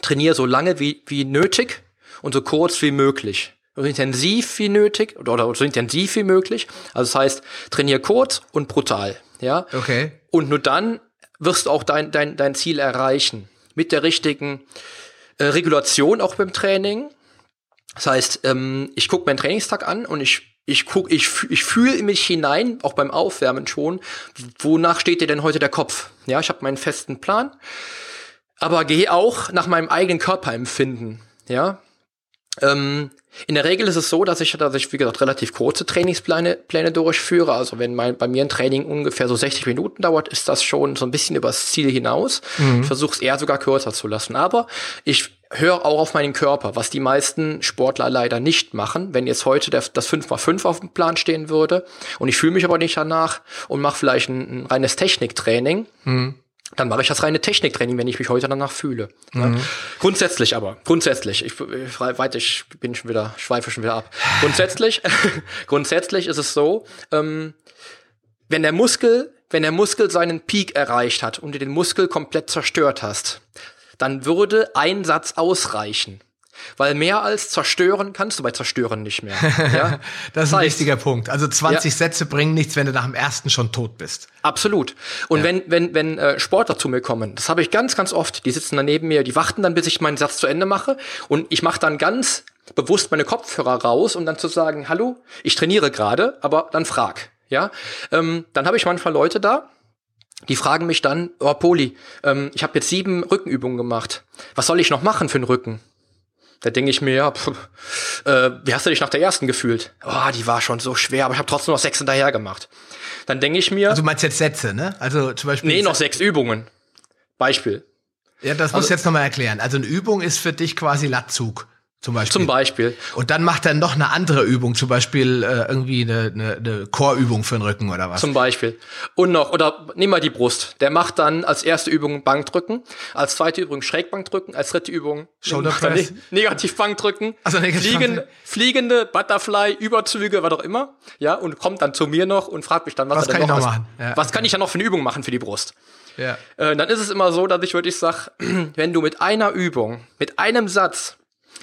trainiere so lange wie, wie nötig und so kurz wie möglich so intensiv wie nötig oder so intensiv wie möglich. Also das heißt, trainier kurz und brutal, ja. Okay. Und nur dann wirst du auch dein, dein, dein Ziel erreichen. Mit der richtigen äh, Regulation auch beim Training. Das heißt, ähm, ich gucke meinen Trainingstag an und ich ich guck, ich, ich fühle mich hinein, auch beim Aufwärmen schon, wonach steht dir denn heute der Kopf? Ja, ich habe meinen festen Plan, aber gehe auch nach meinem eigenen Körperempfinden. Ja, ähm, in der Regel ist es so, dass ich, dass ich, wie gesagt, relativ kurze Trainingspläne Pläne durchführe. Also wenn mein, bei mir ein Training ungefähr so 60 Minuten dauert, ist das schon so ein bisschen übers Ziel hinaus. Mhm. Ich versuche es eher sogar kürzer zu lassen. Aber ich höre auch auf meinen Körper, was die meisten Sportler leider nicht machen. Wenn jetzt heute der, das 5x5 auf dem Plan stehen würde und ich fühle mich aber nicht danach und mache vielleicht ein, ein reines Techniktraining, mhm dann mache ich das reine Techniktraining, wenn ich mich heute danach fühle. Mhm. Grundsätzlich aber, grundsätzlich, ich, ich, weit, ich bin schon wieder, schweife schon wieder ab. Grundsätzlich, grundsätzlich ist es so, ähm, wenn der Muskel, wenn der Muskel seinen Peak erreicht hat und du den Muskel komplett zerstört hast, dann würde ein Satz ausreichen. Weil mehr als zerstören kannst du bei zerstören nicht mehr. Ja? das ist ein heißt, wichtiger Punkt. Also 20 ja. Sätze bringen nichts, wenn du nach dem ersten schon tot bist. Absolut. Und ja. wenn, wenn, wenn äh, Sportler zu mir kommen, das habe ich ganz, ganz oft, die sitzen dann neben mir, die warten dann, bis ich meinen Satz zu Ende mache. Und ich mache dann ganz bewusst meine Kopfhörer raus, um dann zu sagen, hallo, ich trainiere gerade, aber dann frag. Ja, ähm, dann habe ich manchmal Leute da, die fragen mich dann, oh Poli, ähm, ich habe jetzt sieben Rückenübungen gemacht. Was soll ich noch machen für den Rücken? Da denke ich mir, ja, pff, äh, wie hast du dich nach der ersten gefühlt? Oh, die war schon so schwer, aber ich habe trotzdem noch sechs hinterher gemacht. Dann denke ich mir. Also du meinst jetzt Sätze, ne? Also zum Beispiel. Nee, noch sechs Übungen. Beispiel. Ja, das also, musst du jetzt nochmal erklären. Also eine Übung ist für dich quasi Lattzug. Zum Beispiel. Zum Beispiel. Und dann macht er noch eine andere Übung, zum Beispiel äh, irgendwie eine, eine, eine Chorübung für den Rücken oder was. Zum Beispiel. Und noch, oder nimm mal die Brust. Der macht dann als erste Übung Bankdrücken, als zweite Übung Schrägbankdrücken, als dritte Übung Shoulderpress. Ne Negativbankdrücken, also negativ fliegende, fliegende Butterfly, Überzüge, was auch immer. Ja, und kommt dann zu mir noch und fragt mich dann, was, was er denn noch, noch machen? Ja. Was kann ich ja noch für eine Übung machen für die Brust? Ja. Äh, dann ist es immer so, dass ich wirklich sage, wenn du mit einer Übung, mit einem Satz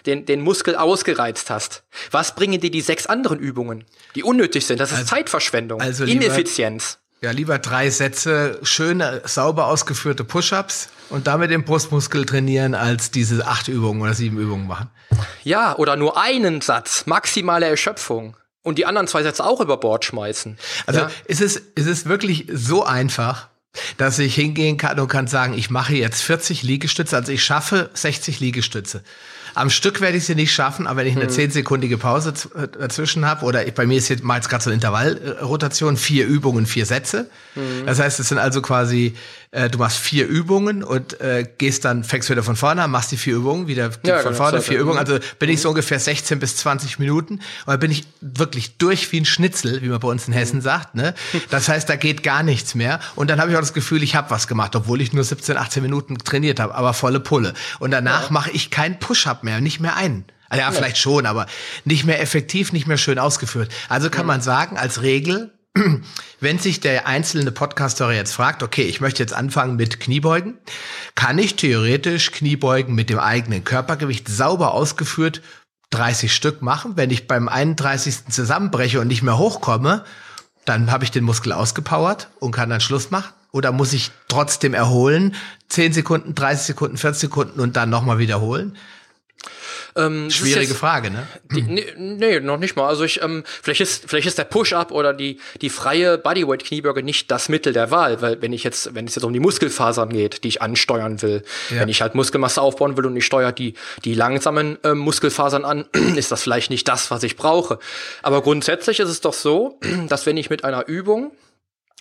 den, den Muskel ausgereizt hast, was bringen dir die sechs anderen Übungen, die unnötig sind? Das ist also, Zeitverschwendung, also lieber, Ineffizienz. Ja, lieber drei Sätze, schöne, sauber ausgeführte Push-ups und damit den Brustmuskel trainieren, als diese acht Übungen oder sieben Übungen machen. Ja, oder nur einen Satz, maximale Erschöpfung und die anderen zwei Sätze auch über Bord schmeißen. Also ja? ist, es, ist es wirklich so einfach, dass ich hingehen kann und kann sagen, ich mache jetzt 40 Liegestütze, also ich schaffe 60 Liegestütze. Am Stück werde ich sie nicht schaffen, aber wenn ich eine mhm. zehnsekündige Pause äh, dazwischen habe, oder bei mir ist jetzt mal gerade so eine Intervallrotation, vier Übungen, vier Sätze. Mhm. Das heißt, es sind also quasi äh, du machst vier Übungen und äh, gehst dann, fängst wieder von vorne an, machst die vier Übungen, wieder ja, von vorne, vier Übungen. Also bin ich so ungefähr 16 bis 20 Minuten. Und dann bin ich wirklich durch wie ein Schnitzel, wie man bei uns in Hessen sagt. Ne? Das heißt, da geht gar nichts mehr. Und dann habe ich auch das Gefühl, ich habe was gemacht, obwohl ich nur 17, 18 Minuten trainiert habe, aber volle Pulle. Und danach ja. mache ich keinen Push-up mehr, nicht mehr einen. Also ja, vielleicht schon, aber nicht mehr effektiv, nicht mehr schön ausgeführt. Also kann man sagen, als Regel, wenn sich der einzelne Podcaster jetzt fragt, okay, ich möchte jetzt anfangen mit Kniebeugen, kann ich theoretisch Kniebeugen mit dem eigenen Körpergewicht sauber ausgeführt 30 Stück machen. Wenn ich beim 31. zusammenbreche und nicht mehr hochkomme, dann habe ich den Muskel ausgepowert und kann dann Schluss machen. Oder muss ich trotzdem erholen? 10 Sekunden, 30 Sekunden, 40 Sekunden und dann nochmal wiederholen? Ähm, Schwierige jetzt, Frage, ne? Die, nee, nee, noch nicht mal. Also ich, ähm, vielleicht ist, vielleicht ist der Push-Up oder die, die freie Bodyweight-Kniebeuge nicht das Mittel der Wahl, weil wenn ich jetzt, wenn es jetzt um die Muskelfasern geht, die ich ansteuern will, ja. wenn ich halt Muskelmasse aufbauen will und ich steuere die, die langsamen äh, Muskelfasern an, ist das vielleicht nicht das, was ich brauche. Aber grundsätzlich ist es doch so, dass wenn ich mit einer Übung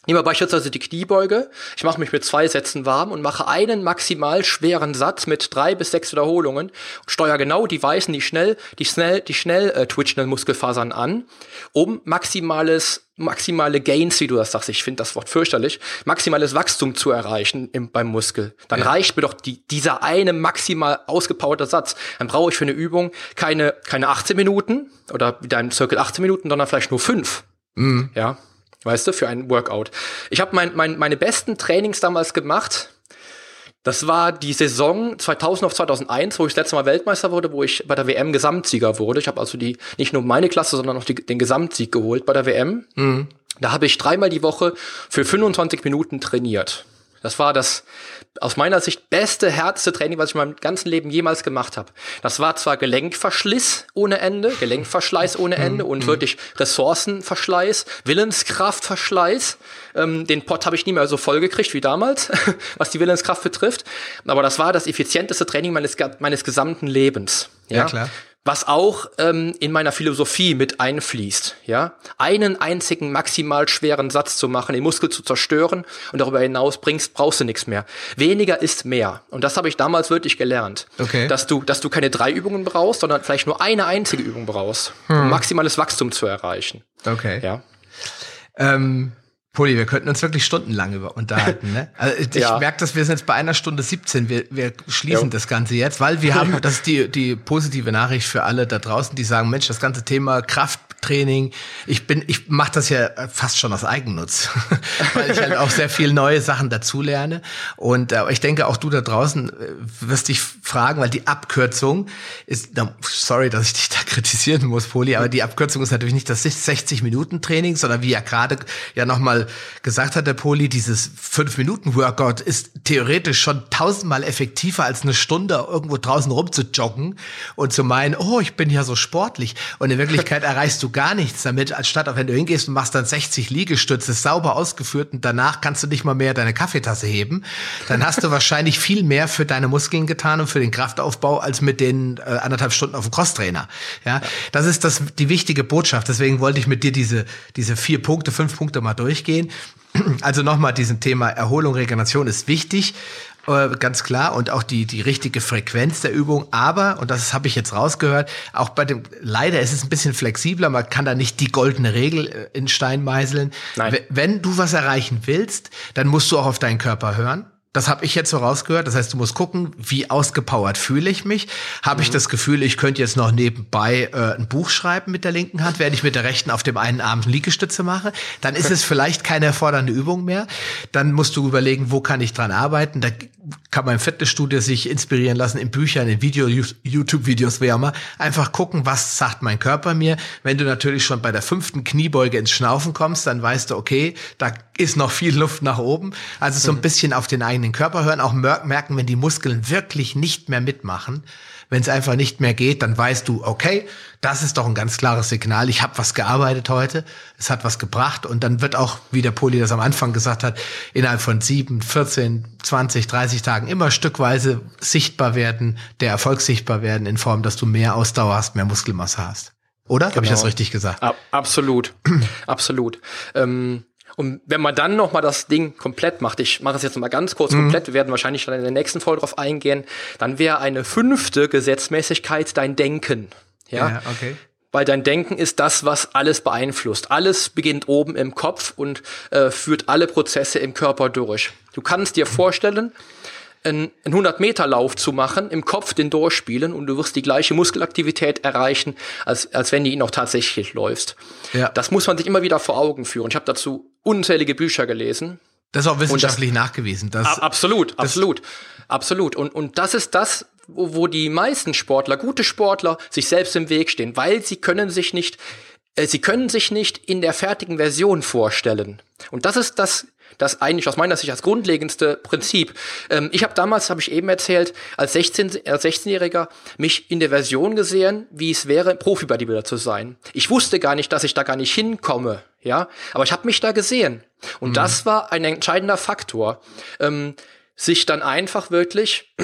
Nehme beispielsweise die Kniebeuge. Ich mache mich mit zwei Sätzen warm und mache einen maximal schweren Satz mit drei bis sechs Wiederholungen und steuere genau die weißen, die schnell, die schnell, die schnell äh, twitchenden Muskelfasern an, um maximales, maximale Gains, wie du das sagst, ich finde das Wort fürchterlich, maximales Wachstum zu erreichen im, beim Muskel. Dann ja. reicht mir doch die, dieser eine maximal ausgepowerte Satz. Dann brauche ich für eine Übung keine, keine 18 Minuten oder wieder im Circle 18 Minuten, sondern vielleicht nur fünf. Mhm. Ja. Weißt du, für ein Workout. Ich habe mein, mein, meine besten Trainings damals gemacht. Das war die Saison 2000 auf 2001, wo ich das letzte Mal Weltmeister wurde, wo ich bei der WM Gesamtsieger wurde. Ich habe also die nicht nur meine Klasse, sondern auch die, den Gesamtsieg geholt bei der WM. Mhm. Da habe ich dreimal die Woche für 25 Minuten trainiert. Das war das aus meiner Sicht beste, härteste Training, was ich in meinem ganzen Leben jemals gemacht habe. Das war zwar Gelenkverschliss ohne Ende, Gelenkverschleiß ohne Ende und mhm. wirklich Ressourcenverschleiß, Willenskraftverschleiß. Ähm, den Pot habe ich nie mehr so voll gekriegt wie damals, was die Willenskraft betrifft. Aber das war das effizienteste Training meines, meines gesamten Lebens. Ja, ja klar was auch ähm, in meiner Philosophie mit einfließt. Ja, einen einzigen maximal schweren Satz zu machen, den Muskel zu zerstören und darüber hinaus bringst, brauchst du nichts mehr. Weniger ist mehr. Und das habe ich damals wirklich gelernt, okay. dass du, dass du keine drei Übungen brauchst, sondern vielleicht nur eine einzige Übung brauchst, hm. um maximales Wachstum zu erreichen. Okay. Ja. Ähm Poli, wir könnten uns wirklich stundenlang über unterhalten. Ne? Also ich ja. merke, dass wir sind jetzt bei einer Stunde 17. Wir, wir schließen jo. das Ganze jetzt, weil wir haben, das ist die, die positive Nachricht für alle da draußen, die sagen, Mensch, das ganze Thema Kraft Training. Ich bin, ich mache das ja fast schon aus Eigennutz, weil ich halt auch sehr viel neue Sachen dazulerne. Und äh, ich denke, auch du da draußen äh, wirst dich fragen, weil die Abkürzung ist, sorry, dass ich dich da kritisieren muss, Poli, aber die Abkürzung ist natürlich nicht das 60-Minuten-Training, sondern wie er gerade ja nochmal gesagt hat, der Poli, dieses 5-Minuten-Workout ist theoretisch schon tausendmal effektiver als eine Stunde irgendwo draußen rumzujoggen und zu meinen, oh, ich bin ja so sportlich. Und in Wirklichkeit erreichst du du gar nichts damit, anstatt wenn du hingehst und machst dann 60 Liegestütze sauber ausgeführt und danach kannst du nicht mal mehr deine Kaffeetasse heben, dann hast du wahrscheinlich viel mehr für deine Muskeln getan und für den Kraftaufbau als mit den äh, anderthalb Stunden auf dem Crosstrainer. Ja, das ist das die wichtige Botschaft. Deswegen wollte ich mit dir diese diese vier Punkte, fünf Punkte mal durchgehen. Also nochmal diesen Thema Erholung, Regeneration ist wichtig. Äh, ganz klar und auch die die richtige Frequenz der Übung. Aber und das habe ich jetzt rausgehört, auch bei dem leider ist es ein bisschen flexibler. Man kann da nicht die goldene Regel äh, in Stein meißeln. Nein. Wenn du was erreichen willst, dann musst du auch auf deinen Körper hören. Das habe ich jetzt so rausgehört. Das heißt, du musst gucken, wie ausgepowert fühle ich mich. Habe mhm. ich das Gefühl, ich könnte jetzt noch nebenbei äh, ein Buch schreiben mit der linken Hand, während ich mit der rechten auf dem einen Arm Liegestütze mache. Dann ist es vielleicht keine erfordernde Übung mehr. Dann musst du überlegen, wo kann ich dran arbeiten. Da kann man im Fitnessstudio sich inspirieren lassen, in Büchern, in Video, YouTube-Videos, wie auch immer. Einfach gucken, was sagt mein Körper mir. Wenn du natürlich schon bei der fünften Kniebeuge ins Schnaufen kommst, dann weißt du, okay, da ist noch viel Luft nach oben. Also so ein mhm. bisschen auf den eigenen Körper hören, auch merken, wenn die Muskeln wirklich nicht mehr mitmachen. Wenn es einfach nicht mehr geht, dann weißt du, okay, das ist doch ein ganz klares Signal. Ich habe was gearbeitet heute, es hat was gebracht und dann wird auch, wie der Poli das am Anfang gesagt hat, innerhalb von sieben, 14, 20, 30 Tagen immer stückweise sichtbar werden, der Erfolg sichtbar werden in Form, dass du mehr Ausdauer hast, mehr Muskelmasse hast. Oder? Genau. Habe ich das genau. richtig gesagt? Ab, absolut, absolut. Ähm und wenn man dann noch mal das Ding komplett macht, ich mache es jetzt mal ganz kurz mhm. komplett, wir werden wahrscheinlich dann in der nächsten Folge drauf eingehen, dann wäre eine fünfte Gesetzmäßigkeit dein Denken. Ja, ja okay. Weil dein Denken ist das, was alles beeinflusst. Alles beginnt oben im Kopf und äh, führt alle Prozesse im Körper durch. Du kannst dir vorstellen, einen 100-Meter-Lauf zu machen, im Kopf den durchspielen und du wirst die gleiche Muskelaktivität erreichen, als, als wenn du ihn auch tatsächlich läufst. Ja. Das muss man sich immer wieder vor Augen führen. Ich habe dazu unzählige Bücher gelesen. Das ist auch wissenschaftlich das, nachgewiesen. Das, absolut, das, absolut, absolut. Und, und das ist das, wo, wo die meisten Sportler, gute Sportler, sich selbst im Weg stehen, weil sie können sich nicht, äh, sie können sich nicht in der fertigen Version vorstellen. Und das ist das das eigentlich aus meiner Sicht das grundlegendste Prinzip. Ähm, ich habe damals, habe ich eben erzählt, als 16, als 16-Jähriger mich in der Version gesehen, wie es wäre, Profi-Bodybuilder zu sein. Ich wusste gar nicht, dass ich da gar nicht hinkomme, ja, aber ich habe mich da gesehen. Und mhm. das war ein entscheidender Faktor, ähm, sich dann einfach wirklich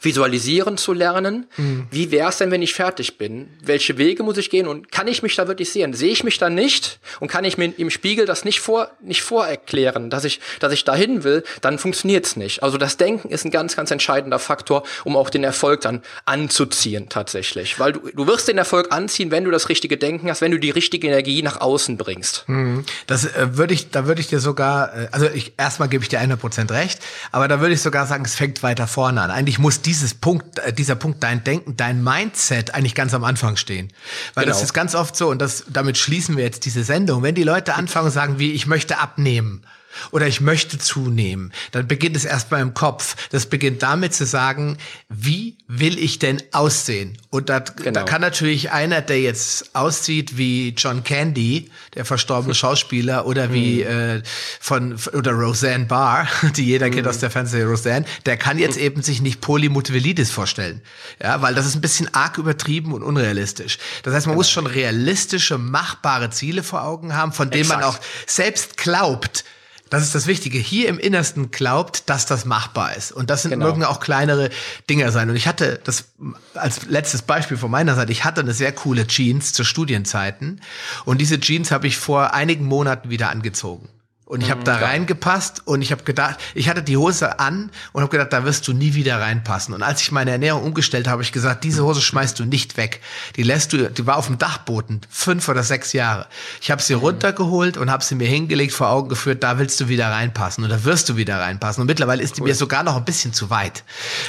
visualisieren zu lernen. Mhm. Wie wäre es denn, wenn ich fertig bin? Welche Wege muss ich gehen und kann ich mich da wirklich sehen? Sehe ich mich da nicht und kann ich mir im Spiegel das nicht vor nicht vorerklären, dass ich dass ich dahin will, dann funktioniert's nicht. Also das Denken ist ein ganz ganz entscheidender Faktor, um auch den Erfolg dann anzuziehen tatsächlich, weil du du wirst den Erfolg anziehen, wenn du das richtige Denken hast, wenn du die richtige Energie nach außen bringst. Mhm. Das äh, würde ich da würde ich dir sogar äh, also ich erstmal gebe ich dir 100% recht, aber da würde ich sogar sagen, es fängt weiter vorne an. Eigentlich muss dieses Punkt, äh, dieser Punkt, dein Denken, dein Mindset eigentlich ganz am Anfang stehen. Weil genau. das ist ganz oft so, und das, damit schließen wir jetzt diese Sendung, wenn die Leute anfangen und sagen, wie, ich möchte abnehmen oder ich möchte zunehmen, dann beginnt es erst mal im Kopf. Das beginnt damit zu sagen, wie will ich denn aussehen? Und da, genau. da kann natürlich einer, der jetzt aussieht wie John Candy, der verstorbene Schauspieler, oder wie mhm. äh, von oder Roseanne Barr, die jeder kennt aus der Fernsehserie Roseanne, der kann jetzt eben sich nicht Polymotivelitis vorstellen. Ja, weil das ist ein bisschen arg übertrieben und unrealistisch. Das heißt, man genau. muss schon realistische, machbare Ziele vor Augen haben, von denen Exakt. man auch selbst glaubt, das ist das Wichtige. Hier im Innersten glaubt, dass das machbar ist. Und das sind genau. mögen auch kleinere Dinge sein. Und ich hatte das als letztes Beispiel von meiner Seite. Ich hatte eine sehr coole Jeans zu Studienzeiten. Und diese Jeans habe ich vor einigen Monaten wieder angezogen. Und ich habe da ja. reingepasst und ich habe gedacht, ich hatte die Hose an und habe gedacht, da wirst du nie wieder reinpassen. Und als ich meine Ernährung umgestellt habe, habe ich gesagt, diese Hose schmeißt du nicht weg. Die lässt du, die war auf dem Dachboden, fünf oder sechs Jahre. Ich habe sie mhm. runtergeholt und habe sie mir hingelegt, vor Augen geführt, da willst du wieder reinpassen und da wirst du wieder reinpassen. Und mittlerweile ist die cool. mir sogar noch ein bisschen zu weit.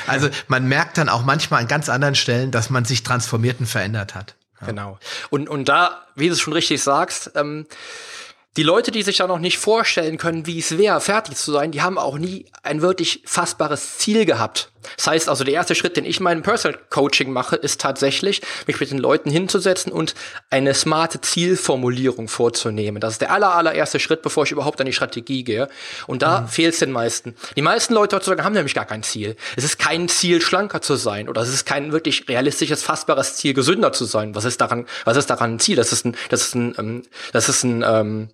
Also man merkt dann auch manchmal an ganz anderen Stellen, dass man sich transformiert und verändert hat. Ja. Genau. Und, und da, wie du es schon richtig sagst, ähm, die Leute, die sich da noch nicht vorstellen können, wie es wäre, fertig zu sein, die haben auch nie ein wirklich fassbares Ziel gehabt. Das heißt also, der erste Schritt, den ich meinem Personal Coaching mache, ist tatsächlich, mich mit den Leuten hinzusetzen und eine smarte Zielformulierung vorzunehmen. Das ist der aller, allererste Schritt, bevor ich überhaupt an die Strategie gehe. Und da mhm. fehlt es den meisten. Die meisten Leute heutzutage haben nämlich gar kein Ziel. Es ist kein Ziel, schlanker zu sein oder es ist kein wirklich realistisches, fassbares Ziel, gesünder zu sein. Was ist daran, was ist daran ein Ziel? Das ist ein, das ist ein, ähm, das ist ein, ähm,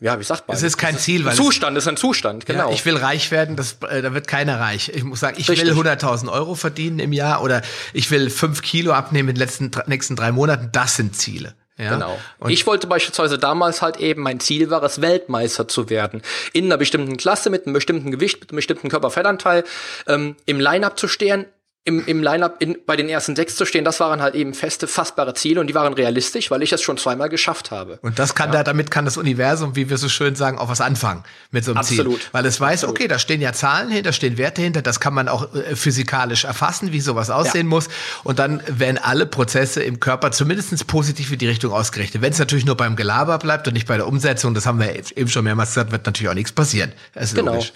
ja, wie sagt man? Es ist kein Ziel, weil Zustand ist ein Zustand, genau. Ja, ich will reich werden, das, äh, da wird keiner reich. Ich muss sagen, ich Richtig. will 100.000 Euro verdienen im Jahr oder ich will fünf Kilo abnehmen in den letzten, nächsten drei Monaten. Das sind Ziele. Ja? Genau. Und ich wollte beispielsweise damals halt eben, mein Ziel war es, Weltmeister zu werden. In einer bestimmten Klasse mit einem bestimmten Gewicht, mit einem bestimmten Körperfettanteil, ähm, im Line-Up zu stehen, im, im Line-Up bei den ersten sechs zu stehen, das waren halt eben feste, fassbare Ziele und die waren realistisch, weil ich es schon zweimal geschafft habe. Und das kann ja. da, damit kann das Universum, wie wir so schön sagen, auch was anfangen mit so einem Absolut. Ziel. Weil es weiß, Absolut. okay, da stehen ja Zahlen hinter, stehen Werte hinter, das kann man auch äh, physikalisch erfassen, wie sowas aussehen ja. muss. Und dann werden alle Prozesse im Körper zumindest positiv in die Richtung ausgerichtet. Wenn es natürlich nur beim Gelaber bleibt und nicht bei der Umsetzung, das haben wir eben schon mehrmals gesagt, wird natürlich auch nichts passieren. Das ist genau. logisch.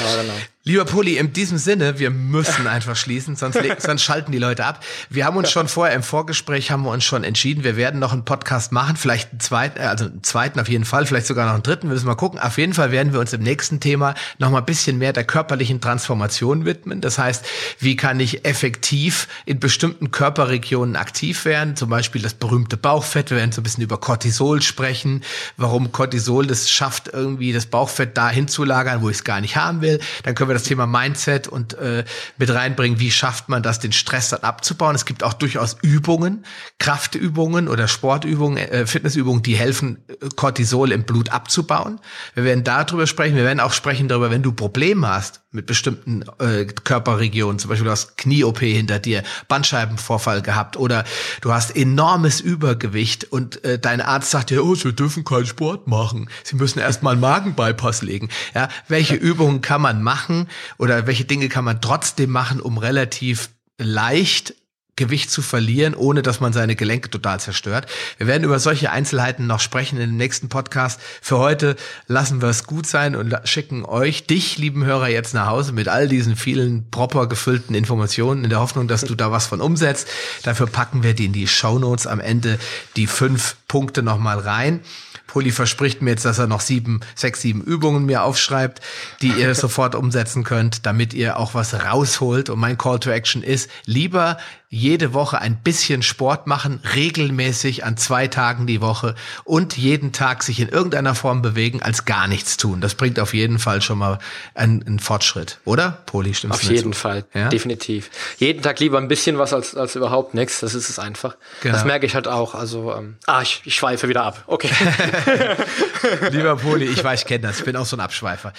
Ja, genau. Lieber Pulli, in diesem Sinne, wir müssen einfach schließen, sonst, sonst schalten die Leute ab. Wir haben uns schon vorher im Vorgespräch haben wir uns schon entschieden, wir werden noch einen Podcast machen, vielleicht einen zweiten, äh, also einen zweiten auf jeden Fall, vielleicht sogar noch einen dritten, wir müssen mal gucken. Auf jeden Fall werden wir uns im nächsten Thema noch mal ein bisschen mehr der körperlichen Transformation widmen. Das heißt, wie kann ich effektiv in bestimmten Körperregionen aktiv werden? Zum Beispiel das berühmte Bauchfett. Wir werden so ein bisschen über Cortisol sprechen, warum Cortisol das schafft, irgendwie das Bauchfett dahin zu lagern, wo ich es gar nicht haben will. Dann können wir das Thema Mindset und äh, mit reinbringen, wie schafft man das, den Stress dann abzubauen. Es gibt auch durchaus Übungen, Kraftübungen oder Sportübungen, äh, Fitnessübungen, die helfen, äh, Cortisol im Blut abzubauen. Wir werden darüber sprechen. Wir werden auch sprechen darüber, wenn du Probleme hast mit bestimmten äh, Körperregionen, zum Beispiel du hast Knie-OP hinter dir, Bandscheibenvorfall gehabt oder du hast enormes Übergewicht und äh, dein Arzt sagt dir, oh, Sie dürfen keinen Sport machen. Sie müssen erstmal einen Magenbypass legen. Ja, welche Übungen kann man machen oder welche Dinge kann man trotzdem machen, um relativ leicht Gewicht zu verlieren, ohne dass man seine Gelenke total zerstört. Wir werden über solche Einzelheiten noch sprechen in nächsten Podcast. Für heute lassen wir es gut sein und schicken euch, dich, lieben Hörer, jetzt nach Hause mit all diesen vielen proper gefüllten Informationen in der Hoffnung, dass du da was von umsetzt. Dafür packen wir die in die Show am Ende die fünf Punkte nochmal rein. Poli verspricht mir jetzt, dass er noch sieben, sechs, sieben Übungen mir aufschreibt, die ihr sofort umsetzen könnt, damit ihr auch was rausholt. Und mein Call to Action ist, lieber jede Woche ein bisschen Sport machen, regelmäßig an zwei Tagen die Woche und jeden Tag sich in irgendeiner Form bewegen, als gar nichts tun. Das bringt auf jeden Fall schon mal einen, einen Fortschritt, oder? Poli, stimmt's Auf jeden zu? Fall, ja? definitiv. Jeden Tag lieber ein bisschen was als, als überhaupt nichts. Das ist es einfach. Genau. Das merke ich halt auch. Also, ähm, ah, ich, ich schweife wieder ab. Okay. Lieber Poli, ich weiß, ich kenne das. Ich bin auch so ein Abschweifer.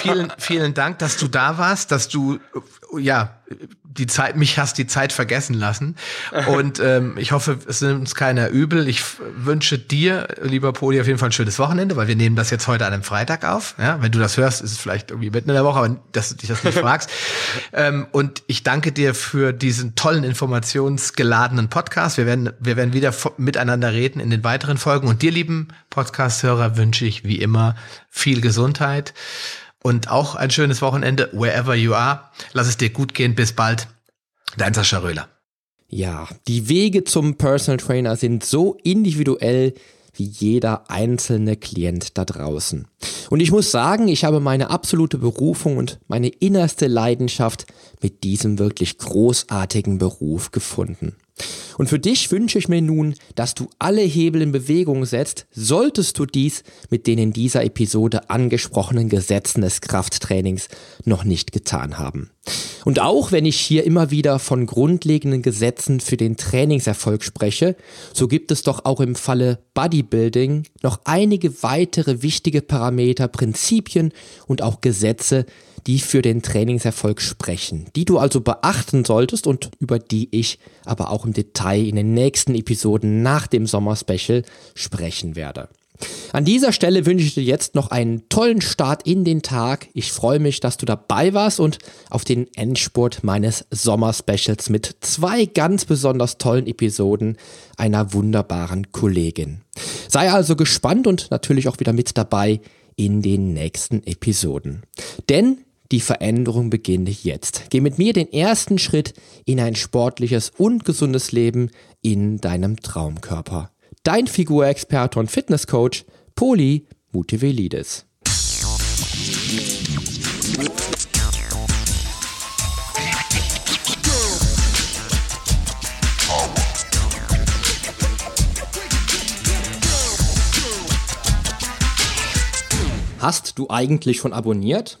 vielen, vielen Dank, dass du da warst, dass du ja die Zeit, mich hast die Zeit vergessen lassen. Und ähm, ich hoffe, es nimmt uns keiner übel. Ich wünsche dir, lieber Poli, auf jeden Fall ein schönes Wochenende, weil wir nehmen das jetzt heute an einem Freitag auf. Ja, wenn du das hörst, ist es vielleicht irgendwie mitten in der Woche, aber dass du dich das nicht fragst. Ähm, und ich danke dir für diesen tollen informationsgeladenen Podcast. Wir werden, wir werden wieder miteinander reden in den weiteren Folgen. Und dir, lieben Podcast-Hörer, wünsche ich wie immer viel Gesundheit und auch ein schönes Wochenende, wherever you are. Lass es dir gut gehen. Bis bald. Dein Sascha Röhler. Ja, die Wege zum Personal Trainer sind so individuell wie jeder einzelne Klient da draußen. Und ich muss sagen, ich habe meine absolute Berufung und meine innerste Leidenschaft mit diesem wirklich großartigen Beruf gefunden. Und für dich wünsche ich mir nun, dass du alle Hebel in Bewegung setzt, solltest du dies mit den in dieser Episode angesprochenen Gesetzen des Krafttrainings noch nicht getan haben. Und auch wenn ich hier immer wieder von grundlegenden Gesetzen für den Trainingserfolg spreche, so gibt es doch auch im Falle Bodybuilding noch einige weitere wichtige Parameter, Prinzipien und auch Gesetze, die für den Trainingserfolg sprechen, die du also beachten solltest und über die ich aber auch im Detail in den nächsten Episoden nach dem Sommer-Special sprechen werde. An dieser Stelle wünsche ich dir jetzt noch einen tollen Start in den Tag. Ich freue mich, dass du dabei warst und auf den Endspurt meines Sommer-Specials mit zwei ganz besonders tollen Episoden einer wunderbaren Kollegin. Sei also gespannt und natürlich auch wieder mit dabei in den nächsten Episoden. Denn die Veränderung beginnt jetzt. Geh mit mir den ersten Schritt in ein sportliches und gesundes Leben in deinem Traumkörper. Dein Figurexperte und Fitnesscoach Poli Mutevelidis. Hast du eigentlich schon abonniert?